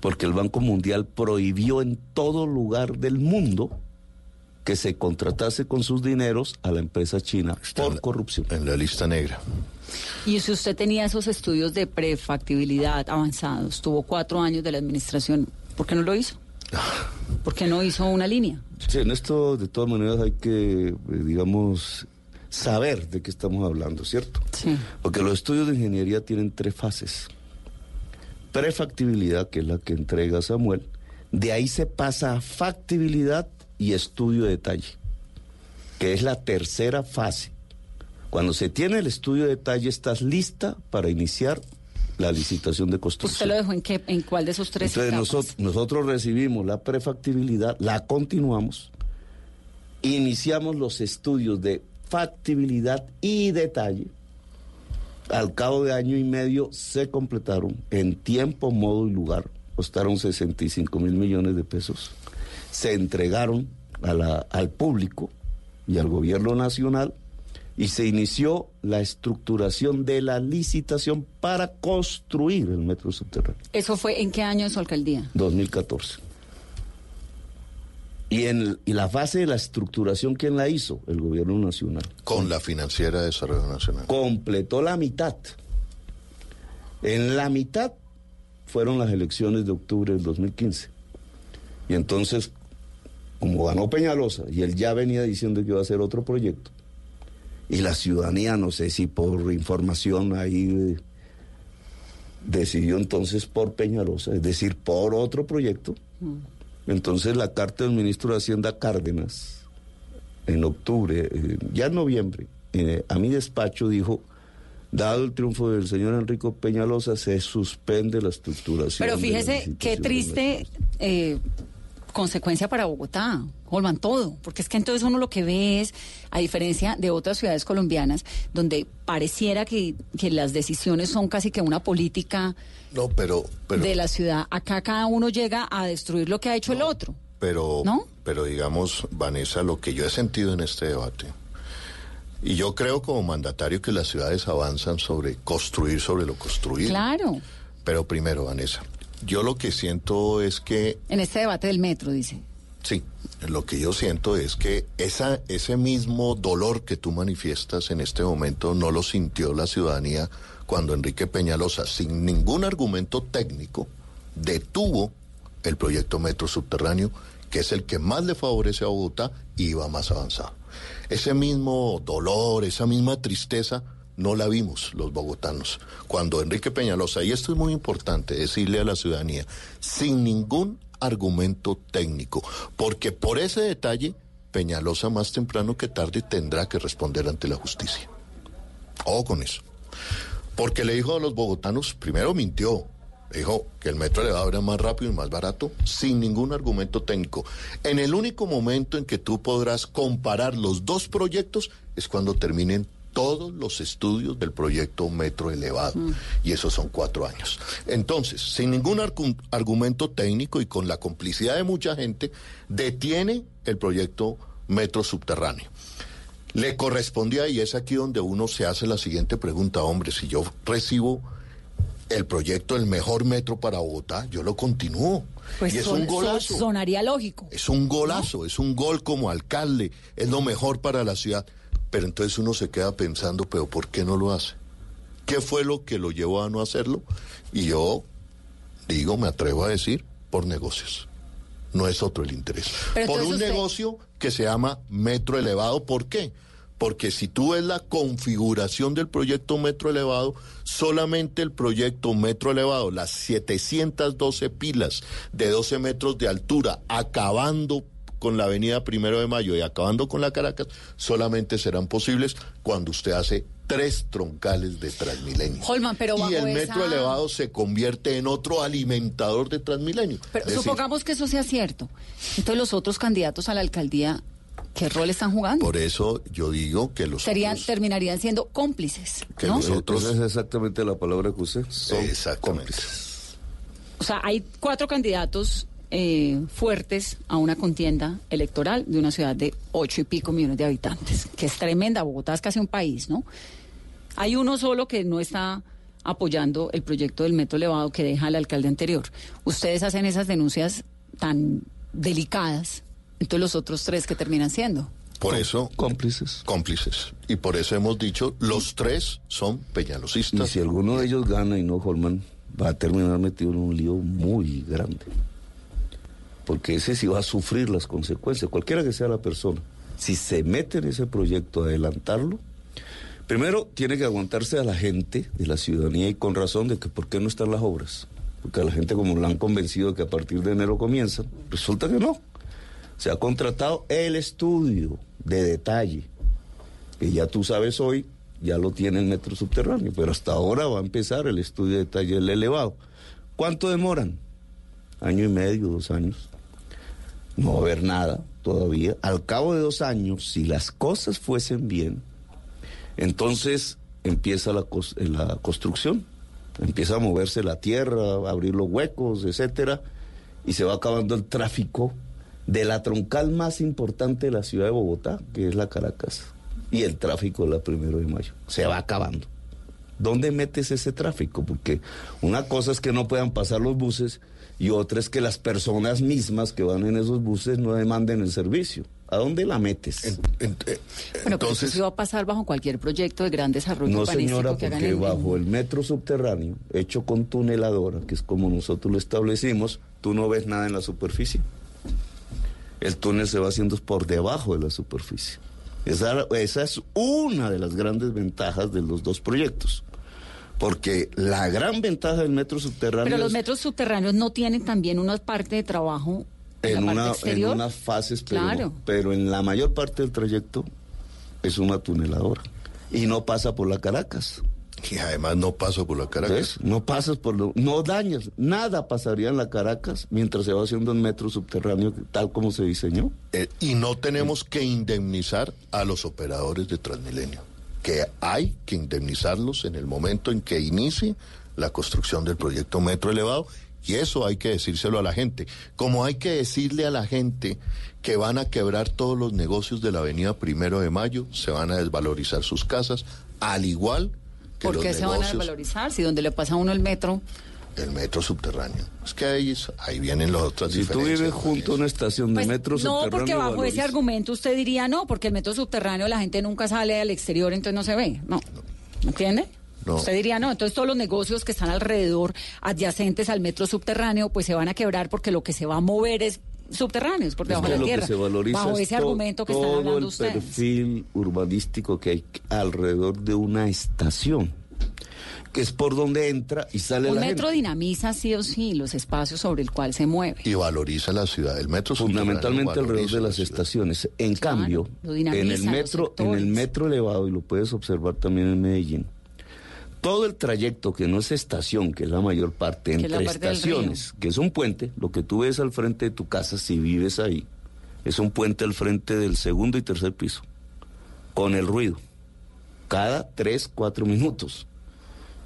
Porque el Banco Mundial prohibió en todo lugar del mundo que se contratase con sus dineros a la empresa china por corrupción. En la lista negra. Y si usted tenía esos estudios de prefactibilidad avanzados, tuvo cuatro años de la administración, ¿por qué no lo hizo? ¿Por qué no hizo una línea? Sí, en esto de todas maneras hay que, eh, digamos, saber de qué estamos hablando, ¿cierto? Sí. Porque los estudios de ingeniería tienen tres fases. Prefactibilidad, que es la que entrega Samuel, de ahí se pasa a factibilidad y estudio de detalle, que es la tercera fase. Cuando se tiene el estudio de detalle, estás lista para iniciar la licitación de ¿Usted construcción. lo dejó en qué, en cuál de esos tres Entonces etapas? nosotros, nosotros recibimos la prefactibilidad, la continuamos, iniciamos los estudios de factibilidad y detalle. Al cabo de año y medio se completaron en tiempo, modo y lugar. Costaron 65 mil millones de pesos. Se entregaron a la- al público y al gobierno nacional y se inició la estructuración de la licitación para construir el metro subterráneo. ¿Eso fue en qué año de su alcaldía? 2014. Y en y la fase de la estructuración, ¿quién la hizo? El gobierno nacional. Con la Financiera de Desarrollo Nacional. Completó la mitad. En la mitad fueron las elecciones de octubre del 2015. Y entonces, como ganó Peñalosa, y él ya venía diciendo que iba a hacer otro proyecto, y la ciudadanía, no sé si por información ahí decidió entonces por Peñalosa, es decir, por otro proyecto. Entonces la carta del ministro de Hacienda Cárdenas, en octubre, eh, ya en noviembre, eh, a mi despacho dijo, dado el triunfo del señor Enrico Peñalosa, se suspende la estructuración. Pero fíjese qué triste eh, consecuencia para Bogotá, Holman, todo, porque es que entonces uno lo que ve es, a diferencia de otras ciudades colombianas, donde pareciera que, que las decisiones son casi que una política No, pero, pero, de la ciudad, acá cada uno llega a destruir lo que ha hecho el otro. pero, ¿No? pero digamos, Vanessa, lo que yo he sentido en este debate, y yo creo como mandatario que las ciudades avanzan sobre construir sobre lo construido. Claro, Pero primero, Vanessa, yo lo que siento es que en este debate del metro, dice. Sí, lo que yo siento es que esa, ese mismo dolor que tú manifiestas en este momento no lo sintió la ciudadanía cuando Enrique Peñalosa, sin ningún argumento técnico, detuvo el proyecto Metro Subterráneo, que es el que más le favorece a Bogotá y iba más avanzado. Ese mismo dolor, esa misma tristeza, no la vimos los bogotanos. Cuando Enrique Peñalosa, y esto es muy importante decirle a la ciudadanía, sin ningún argumento técnico, porque por ese detalle, Peñalosa más temprano que tarde tendrá que responder ante la justicia. Ojo con eso. Porque le dijo a los bogotanos, primero mintió, dijo que el metro le va a abrir más rápido y más barato, sin ningún argumento técnico. En el único momento en que tú podrás comparar los dos proyectos es cuando terminen todos los estudios del proyecto Metro Elevado. Y esos son cuatro años. Entonces, sin ningún argu- argumento técnico y con la complicidad de mucha gente, detiene el proyecto Metro Subterráneo. Le correspondía, y es aquí donde uno se hace la siguiente pregunta, hombre, si yo recibo el proyecto El Mejor Metro para Bogotá, yo lo continúo. Pues y es son- un golazo. son- sonaría lógico. Es un golazo, es un gol como alcalde, es lo mejor para la ciudad. Pero entonces uno se queda pensando, pero ¿por qué no lo hace? ¿Qué fue lo que lo llevó a no hacerlo? Y yo digo, me atrevo a decir, por negocios. no es otro el interés. Pero Por un usted- negocio que se llama metro elevado, ¿por qué? Porque si tú ves la configuración del proyecto metro elevado, solamente el proyecto metro elevado, las 712 pilas de 12 metros de altura, acabando con la avenida Primero de Mayo y acabando con la Caracas, solamente serán posibles cuando usted hace tres troncales de Transmilenio. Holman, pero y el metro esa- elevado se convierte en otro alimentador de Transmilenio. Pero decir, supongamos que eso sea cierto. Entonces los otros candidatos a la alcaldía, ¿qué rol están jugando? Por eso yo digo que los Serían, otros- terminarían siendo cómplices, que ¿no? los otros- Esa es exactamente la palabra que usé. Son Exactamente. O sea, hay cuatro candidatos eh, fuertes a una contienda electoral de una ciudad de ocho y pico millones de habitantes, que es tremenda. Bogotá es casi un país, ¿no? Hay uno solo que no está apoyando el proyecto del metro elevado que deja el alcalde anterior. Ustedes hacen esas denuncias tan delicadas, entonces los otros tres que terminan siendo. Por eso. Cómplices. Cómplices. Y por eso hemos dicho, los tres son Y peñalosistas. si alguno de ellos gana y no Holman, va a terminar metido en un lío muy grande. Porque ese sí va a sufrir las consecuencias, cualquiera que sea la persona. Si se mete en ese proyecto adelantarlo, primero tiene que aguantarse a la gente de la ciudadanía y con razón de que por qué no están las obras. Porque a la gente como la han convencido que a partir de enero comienzan, resulta que no. Se ha contratado el estudio de detalle que ya tú sabes hoy, ya lo tiene el metro subterráneo, pero hasta ahora va a empezar el estudio de detalle del elevado. ¿Cuánto demoran? Año y medio, dos años. No va a haber nada todavía. Al cabo de dos años, si las cosas fuesen bien, entonces empieza la, eh, la construcción, empieza a moverse la tierra, a abrir los huecos, etcétera, y se va acabando el tráfico de la troncal más importante de la ciudad de Bogotá, que es la Caracas, y el tráfico de la primero de mayo. Se va acabando. ¿Dónde metes ese tráfico? Porque una cosa es que no puedan pasar los buses y otra es que las personas mismas que van en esos buses no demanden el servicio. ¿A dónde la metes? Bueno, pero eso sí va a pasar bajo cualquier proyecto de gran desarrollo No, señora, que hagan porque en- bajo el metro subterráneo, hecho con tuneladora, que es como nosotros lo establecimos, tú no ves nada en la superficie. El túnel se va haciendo por debajo de la superficie. Esa, esa es una de las grandes ventajas de los dos proyectos. Porque la gran ventaja del metro subterráneo Pero los es metros subterráneos no tienen también una parte de trabajo en, en, la una, parte en unas fases, pero, Claro. pero en la mayor parte del trayecto es una tuneladora. Y no pasa por la Caracas. Y además no paso por la Caracas. ¿Ves? No pasas por lo, no dañas, nada pasaría en la Caracas mientras se va haciendo un metro subterráneo tal como se diseñó. Eh, y no tenemos que indemnizar a los operadores de Transmilenio, que hay que indemnizarlos en el momento en que inicie la construcción del proyecto Metro Elevado. Y eso hay que decírselo a la gente. Como hay que decirle a la gente que van a quebrar todos los negocios de la avenida Primero de Mayo, se van a desvalorizar sus casas, al igual que ¿Por los qué se van a desvalorizar? Si donde le pasa a uno el metro. Del metro subterráneo. Es que ahí, ahí vienen las otras Si tú vives junto a una estación de Pues, metro no, subterráneo. porque bajo ese argumento usted diría no, porque el metro subterráneo la gente nunca sale al exterior, entonces no se ve. No. ¿Entiende? No. Usted diría no, entonces todos los negocios que están alrededor, adyacentes al metro subterráneo, pues se van a quebrar porque lo que se va a mover es subterráneos, por Es debajo de la tierra. que se valoriza bajo es ese to- argumento que están todo hablando el ustedes. perfil urbanístico que hay alrededor de una estación, que es por donde entra y sale Un la metro gente. dinamiza sí o sí los espacios sobre el cual se mueve. Y valoriza la ciudad. El metro Fundamentalmente alrededor de la las estaciones. En cambio, en el metro, en el metro elevado, y lo puedes observar también en Medellín, todo el trayecto que no es estación, que es la mayor parte, es entre parte estaciones, que es un puente, lo que tú ves al frente de tu casa si vives ahí, es un puente al frente del segundo y tercer piso, con el ruido, cada tres, cuatro minutos.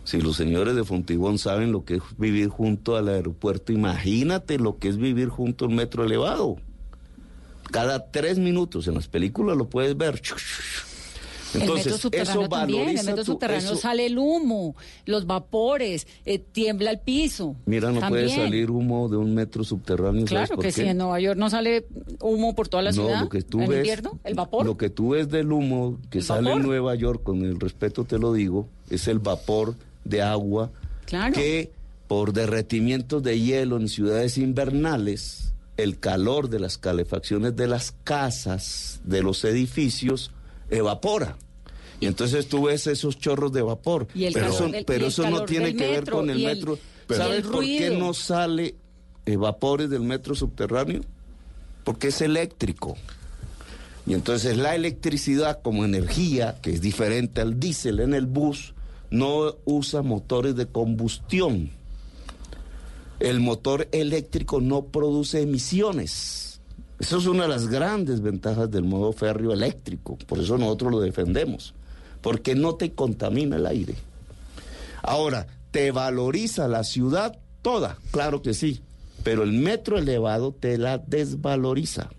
Si los señores de Fontibón saben lo que es vivir junto al aeropuerto, imagínate lo que es vivir junto al metro elevado. Cada tres minutos en las películas lo puedes ver. el metro Entonces, subterráneo eso también, el metro subterráneo eso- sale el humo, los vapores, eh, tiembla el piso. Mira, no puede También. salir humo de un metro subterráneo. ¿sabes Claro por que sí, en Nueva York no sale humo por toda la no, ciudad. lo que tú en ves, invierno, el vapor. Lo que tú ves del humo que sale en Nueva York, con el respeto te lo digo, es el vapor de agua Claro. que por derretimientos de hielo en ciudades invernales el calor de las calefacciones de las casas, de los edificios, evapora. Y entonces tú ves esos chorros de vapor. Y pero calor eso, pero eso no tiene que ver con el metro. el ¿Sabes por qué no sale eh, vapores del metro subterráneo? Porque es eléctrico. Y entonces la electricidad como energía, que es diferente al diésel en el bus, no usa motores de combustión. El motor eléctrico no produce emisiones. Eso es una de las grandes ventajas del modo férreo eléctrico. Por eso nosotros lo defendemos. Porque no te contamina el aire. Ahora, ¿te valoriza la ciudad toda? Claro que sí. Pero el metro elevado te la desvaloriza.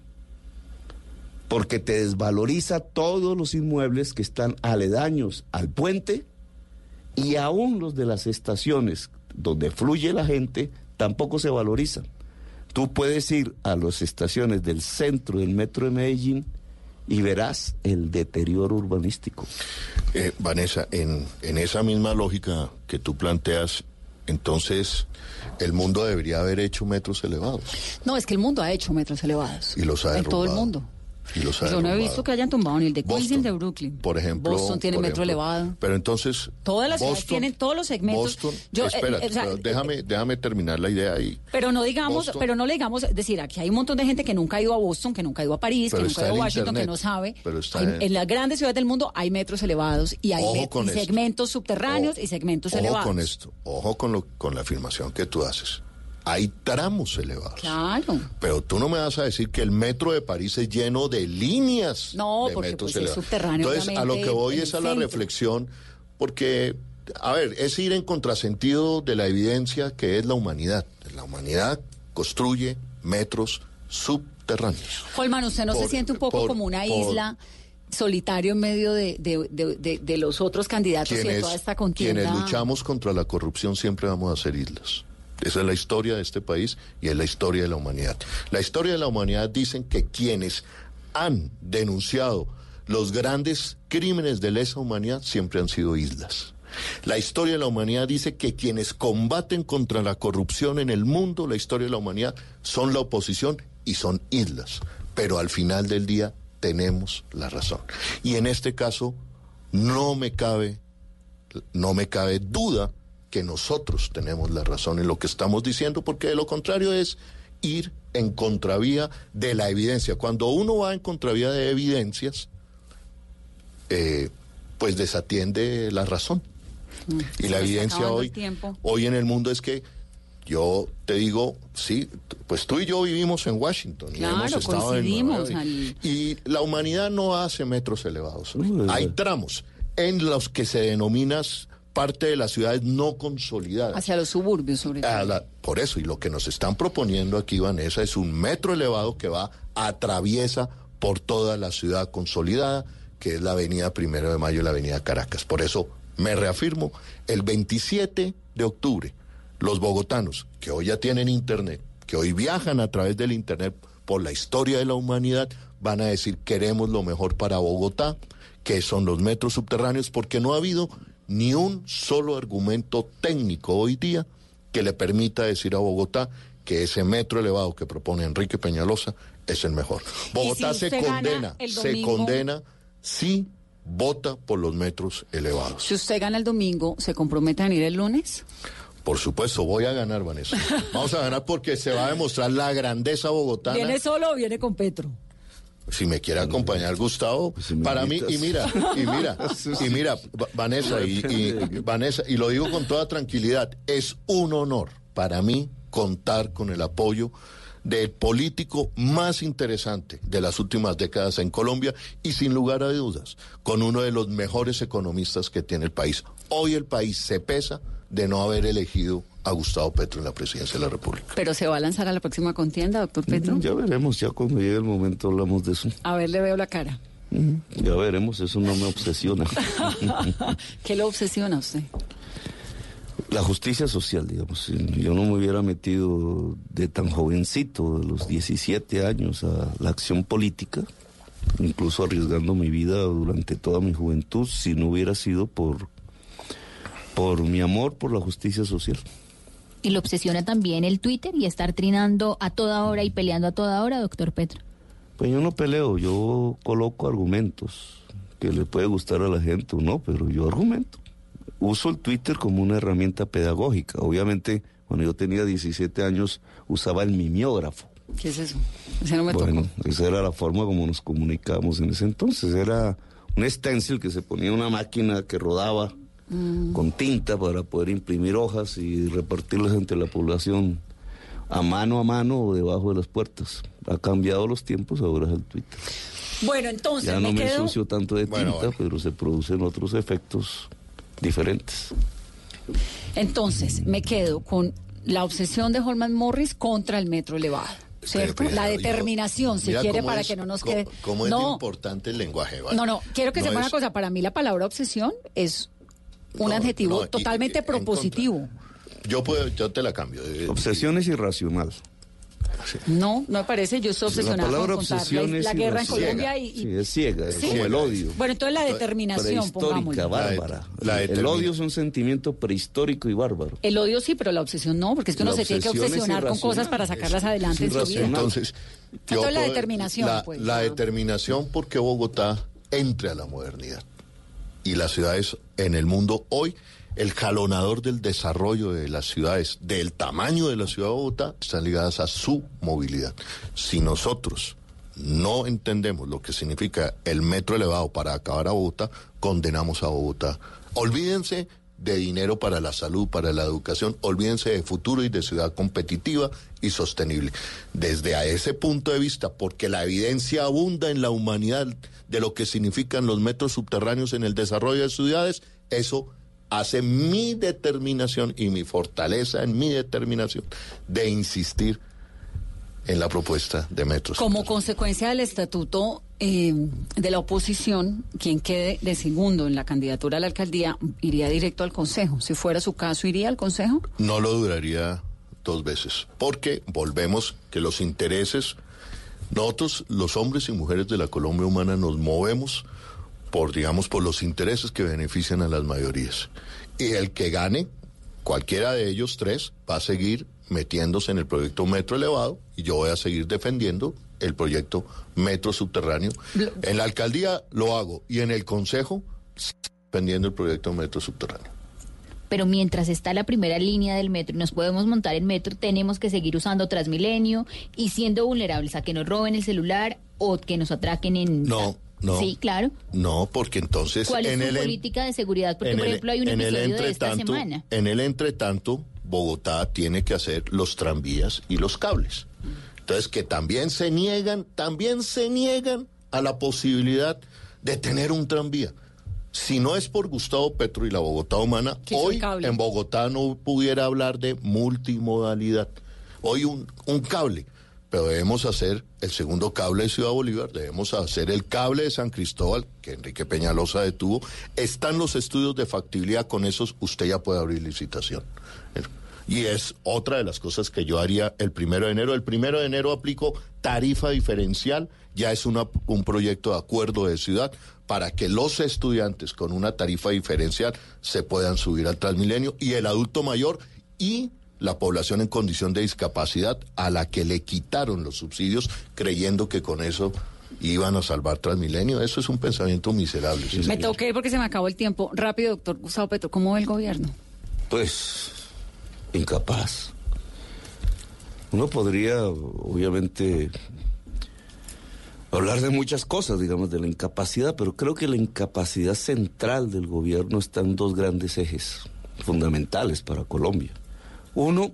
Porque te desvaloriza todos los inmuebles que están aledaños al puente y aún los de las estaciones donde fluye la gente tampoco se valorizan. Tú puedes ir a las estaciones del centro del metro de Medellín y verás el deterioro urbanístico. Eh, Vanessa, en, en esa misma lógica que tú planteas, entonces el mundo debería haber hecho metros elevados No, es que el mundo ha hecho metros elevados. y los ha En todo el derrumbado. mundo. Y los ha Yo no he visto que hayan tumbado ni el de Queens ni el de Brooklyn. Por ejemplo. Boston tiene metro elevado. Pero entonces. Todas las ciudades tienen todos los segmentos. Boston, Yo, eh, espera, eh, o sea, pero déjame, déjame terminar la idea ahí. Pero no digamos, Boston. pero no le digamos, es decir, aquí hay un montón de gente que nunca ha ido a Boston, que nunca ha ido a París, que nunca ha ido a Washington, que no sabe. Pero está Hay- en- en las grandes ciudades del mundo hay metros elevados y hay Ojo y segmentos subterráneos y segmentos Ojo elevados. con esto, ojo con, lo, con la afirmación que tú haces. Hay tramos elevados. Claro. Pero tú no me vas a decir que el metro de París es lleno de líneas No, de porque, metros pues, es subterráneo, Entonces, a lo que voy es a la centro. reflexión, porque, a ver, es ir en contrasentido de la evidencia que es la humanidad. La humanidad construye metros subterráneos. Holman, ¿usted no se siente un poco por- como una por- isla solitario en medio de, de- de- de- de los otros candidatos y de toda esta contienda? quienes luchamos contra la corrupción siempre vamos a ser islas. Esa es la historia de este país y es la historia de la humanidad. La historia de la humanidad dicen que quienes han denunciado los grandes crímenes de lesa humanidad siempre han sido islas. La historia de la humanidad dice que quienes combaten contra la corrupción en el mundo, la historia de la humanidad, son la oposición y son islas. Pero al final del día tenemos la razón. Y en este caso no me cabe no me cabe duda que nosotros tenemos la razón en lo que estamos diciendo, porque de lo contrario es ir en contravía de la evidencia. Cuando uno va en contravía de evidencias, eh, pues desatiende la razón. Y Mm. Se la evidencia hoy, hoy en el mundo es que yo te digo, sí, pues tú y yo vivimos en Washington y Claro, hemos estado en al- Y la humanidad no hace metros elevados. Hay tramos en los que se denominan parte de las ciudades no consolidadas. Hacia los suburbios, sobre todo. La- por eso, y lo que nos están proponiendo aquí, Vanessa, es un metro elevado que va, atraviesa por toda la ciudad consolidada, que es la avenida Primero de Mayo y la avenida Caracas. Por eso me reafirmo, el 27 de octubre, los bogotanos, que hoy ya tienen internet, que hoy viajan a través del internet por la historia de la humanidad, van a decir queremos lo mejor para Bogotá, que son los metros subterráneos, porque no ha habido ni un solo argumento técnico hoy día que le permita decir a Bogotá que ese metro elevado que propone Enrique Peñalosa es el mejor. Bogotá si se condena, se condena si vota por los metros elevados. Si usted gana el domingo, ¿se compromete a venir el lunes? Por supuesto, voy a ganar, Vanessa. Vamos a ganar porque se va a demostrar la grandeza bogotana. ¿Viene solo o viene con Petro? Si me quiere acompañar Gustavo, para mí, y mira, y mira, y mira, Va- Vanessa, y, y- Vanessa, y lo digo con toda tranquilidad, es un honor para mí contar con el apoyo del político más interesante de las últimas décadas en Colombia y sin lugar a dudas, con uno de los mejores economistas que tiene el país. Hoy el país se pesa de no haber elegido a Gustavo Petro en la presidencia de la República. ¿Pero se va a lanzar a la próxima contienda, doctor Petro? Ya veremos, ya cuando llegue el momento hablamos de eso. A ver, le veo la cara. Ya veremos, eso no me obsesiona. ¿Qué lo obsesiona a usted? La justicia social, digamos. Yo no me hubiera metido de tan jovencito, de los 17 años, a la acción política, incluso arriesgando mi vida durante toda mi juventud, si no hubiera sido por, por mi amor por la justicia social. ¿Y lo obsesiona también el Twitter y estar trinando a toda hora y peleando a toda hora, doctor Petro? Pues yo no peleo, yo coloco argumentos que le puede gustar a la gente o no, pero yo argumento. Uso el Twitter como una herramienta pedagógica. Obviamente, cuando yo tenía 17 años, usaba el mimeógrafo. ¿Qué es eso? Ese no me bueno, tocó. esa era la forma como nos comunicábamos en ese entonces. Era un stencil que se ponía en una máquina que rodaba Mm. con tinta para poder imprimir hojas y repartirlas entre la población a mano a mano o debajo de las puertas. Ha cambiado los tiempos, ahora es el Twitter. Bueno, entonces Ya no me quedo. ensucio tanto de tinta, pero se producen otros efectos diferentes. Entonces me quedo con la obsesión de Holman Morris contra el metro elevado. ¿Cierto? Pero, la yo- determinación, si mira quiere, para es- que no nos quede. Cómo es no, importante el lenguaje, ¿vale? no, no, quiero que No sepa una cosa. Para mí la palabra obsesión es un No, adjetivo no, y- totalmente propositivo. Yo, puedo, yo te la cambio. Eh, Obsesión es irracional. No, no me parece. Yo estoy La obsesionada palabra con obsesión la, es la guerra en. Colombia y, y- Sí, es ciega, es Sí. como el odio. Bueno, entonces la determinación. Prehistórica, bárbara. La el determina- odio es un sentimiento prehistórico y bárbaro. El odio sí, pero la obsesión no, porque es que uno La se tiene que obsesionar con cosas para sacarlas adelante en su vida. Entonces, Entonces la determinación, la, pues. la determinación porque Bogotá entre a la modernidad. Y las ciudades en el mundo hoy, el jalonador del desarrollo de las ciudades, del tamaño de la ciudad de Bogotá, están ligadas a su movilidad. Si nosotros no entendemos lo que significa el metro elevado para acabar a Bogotá, condenamos a Bogotá. Olvídense de dinero para la salud, para la educación, olvídense de futuro y de ciudad competitiva y sostenible. Desde a ese punto de vista, porque la evidencia abunda en la humanidad de lo que significan los metros subterráneos en el desarrollo de ciudades, eso hace mi determinación y mi fortaleza en mi determinación de insistir en la propuesta de metros. Como consecuencia del estatuto eh, de la oposición, quien quede de segundo en la candidatura a la alcaldía iría directo al Consejo. Si fuera su caso, ¿iría al Consejo? no lo duraría dos veces, porque volvemos que los intereses, nosotros los hombres y mujeres de la Colombia humana nos movemos por, digamos, por los intereses que benefician a las mayorías. Y el que gane, cualquiera de ellos tres, va a seguir metiéndose en el proyecto Metro Elevado y yo voy a seguir defendiendo el proyecto Metro Subterráneo. En la alcaldía lo hago y en el consejo defendiendo el proyecto Metro Subterráneo. Pero mientras está la primera línea del metro y nos podemos montar en metro, tenemos que seguir usando Transmilenio y siendo vulnerables a que nos roben el celular o que nos atraquen en... No, no. Sí, claro. No, porque entonces ¿Cuál es en su el en- política de seguridad? Porque, por ejemplo, hay un el episodio de esta semana. En el entretanto, Bogotá tiene que hacer los tranvías y los cables. Entonces, que también se niegan, también se niegan a la posibilidad de tener un tranvía. Si no es por Gustavo Petro y la Bogotá humana, hoy en Bogotá no pudiera hablar de multimodalidad. Hoy un, un cable, pero debemos hacer el segundo cable de Ciudad Bolívar, debemos hacer el cable de San Cristóbal, que Enrique Peñalosa detuvo. Están los estudios de factibilidad, con esos usted ya puede abrir licitación. Y es otra de las cosas que yo haría el primero de enero. El primero de enero aplico tarifa diferencial, ya es una- un proyecto de acuerdo de ciudad para que los estudiantes con una tarifa diferencial se puedan subir al Transmilenio y el adulto mayor y la población en condición de discapacidad a la que le quitaron los subsidios creyendo que con eso iban a salvar Transmilenio. Eso es un pensamiento miserable. sí, Me ir porque se me acabó el tiempo. Rápido, doctor Gustavo Petro, ¿cómo ve el gobierno? Pues incapaz. Uno podría, obviamente, hablar de muchas cosas, digamos, de la incapacidad, pero creo que la incapacidad central del gobierno está en dos grandes ejes fundamentales para Colombia. Uno,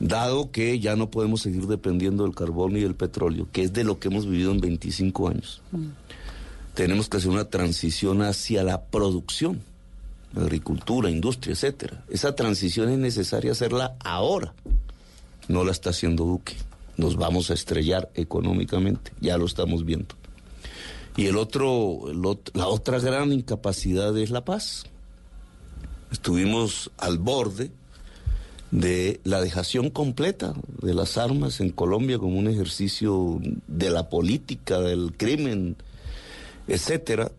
dado que ya no podemos seguir dependiendo del carbón y del petróleo, que es de lo que hemos vivido en 25 años, tenemos que hacer una transición hacia la producción agricultura, industria, etcétera. Esa transición es necesaria hacerla ahora. No la está haciendo Duque. Nos vamos a estrellar económicamente, ya lo estamos viendo. Y el otro, el ot- la otra gran incapacidad es la paz. Estuvimos al borde de la dejación completa de las armas en Colombia como un ejercicio de la política, del crimen, etcétera,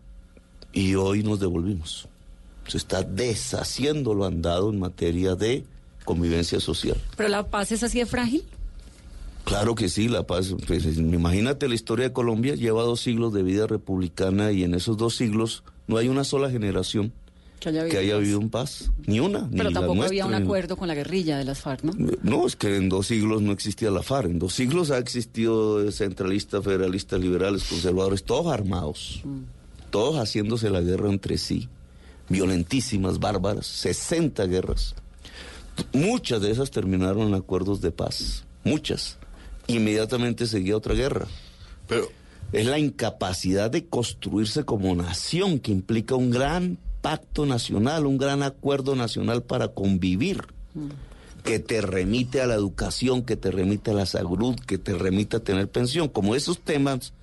y hoy nos devolvimos se está deshaciendo lo andado en materia de convivencia social. ¿Pero la paz es así de frágil? Claro que sí, la paz. Pues, imagínate la historia de Colombia, lleva dos siglos de vida republicana y en esos dos siglos no hay una sola generación que haya vivido, en paz. Ni una. Pero ni tampoco había un acuerdo con la guerrilla de las FARC, ¿no? No, es que en dos siglos no existía la FARC. En dos siglos ha existido centralistas, federalistas, liberales, conservadores, todos armados. Mm. Todos haciéndose la guerra entre sí. Violentísimas, bárbaras. 60 guerras. Muchas de esas terminaron en acuerdos de paz. Muchas. Inmediatamente seguía otra guerra. Pero es la incapacidad de construirse como nación que implica un gran pacto nacional, un gran acuerdo nacional para convivir, que te remite a la educación, que te remite a la salud, que te remite a tener pensión, como esos temas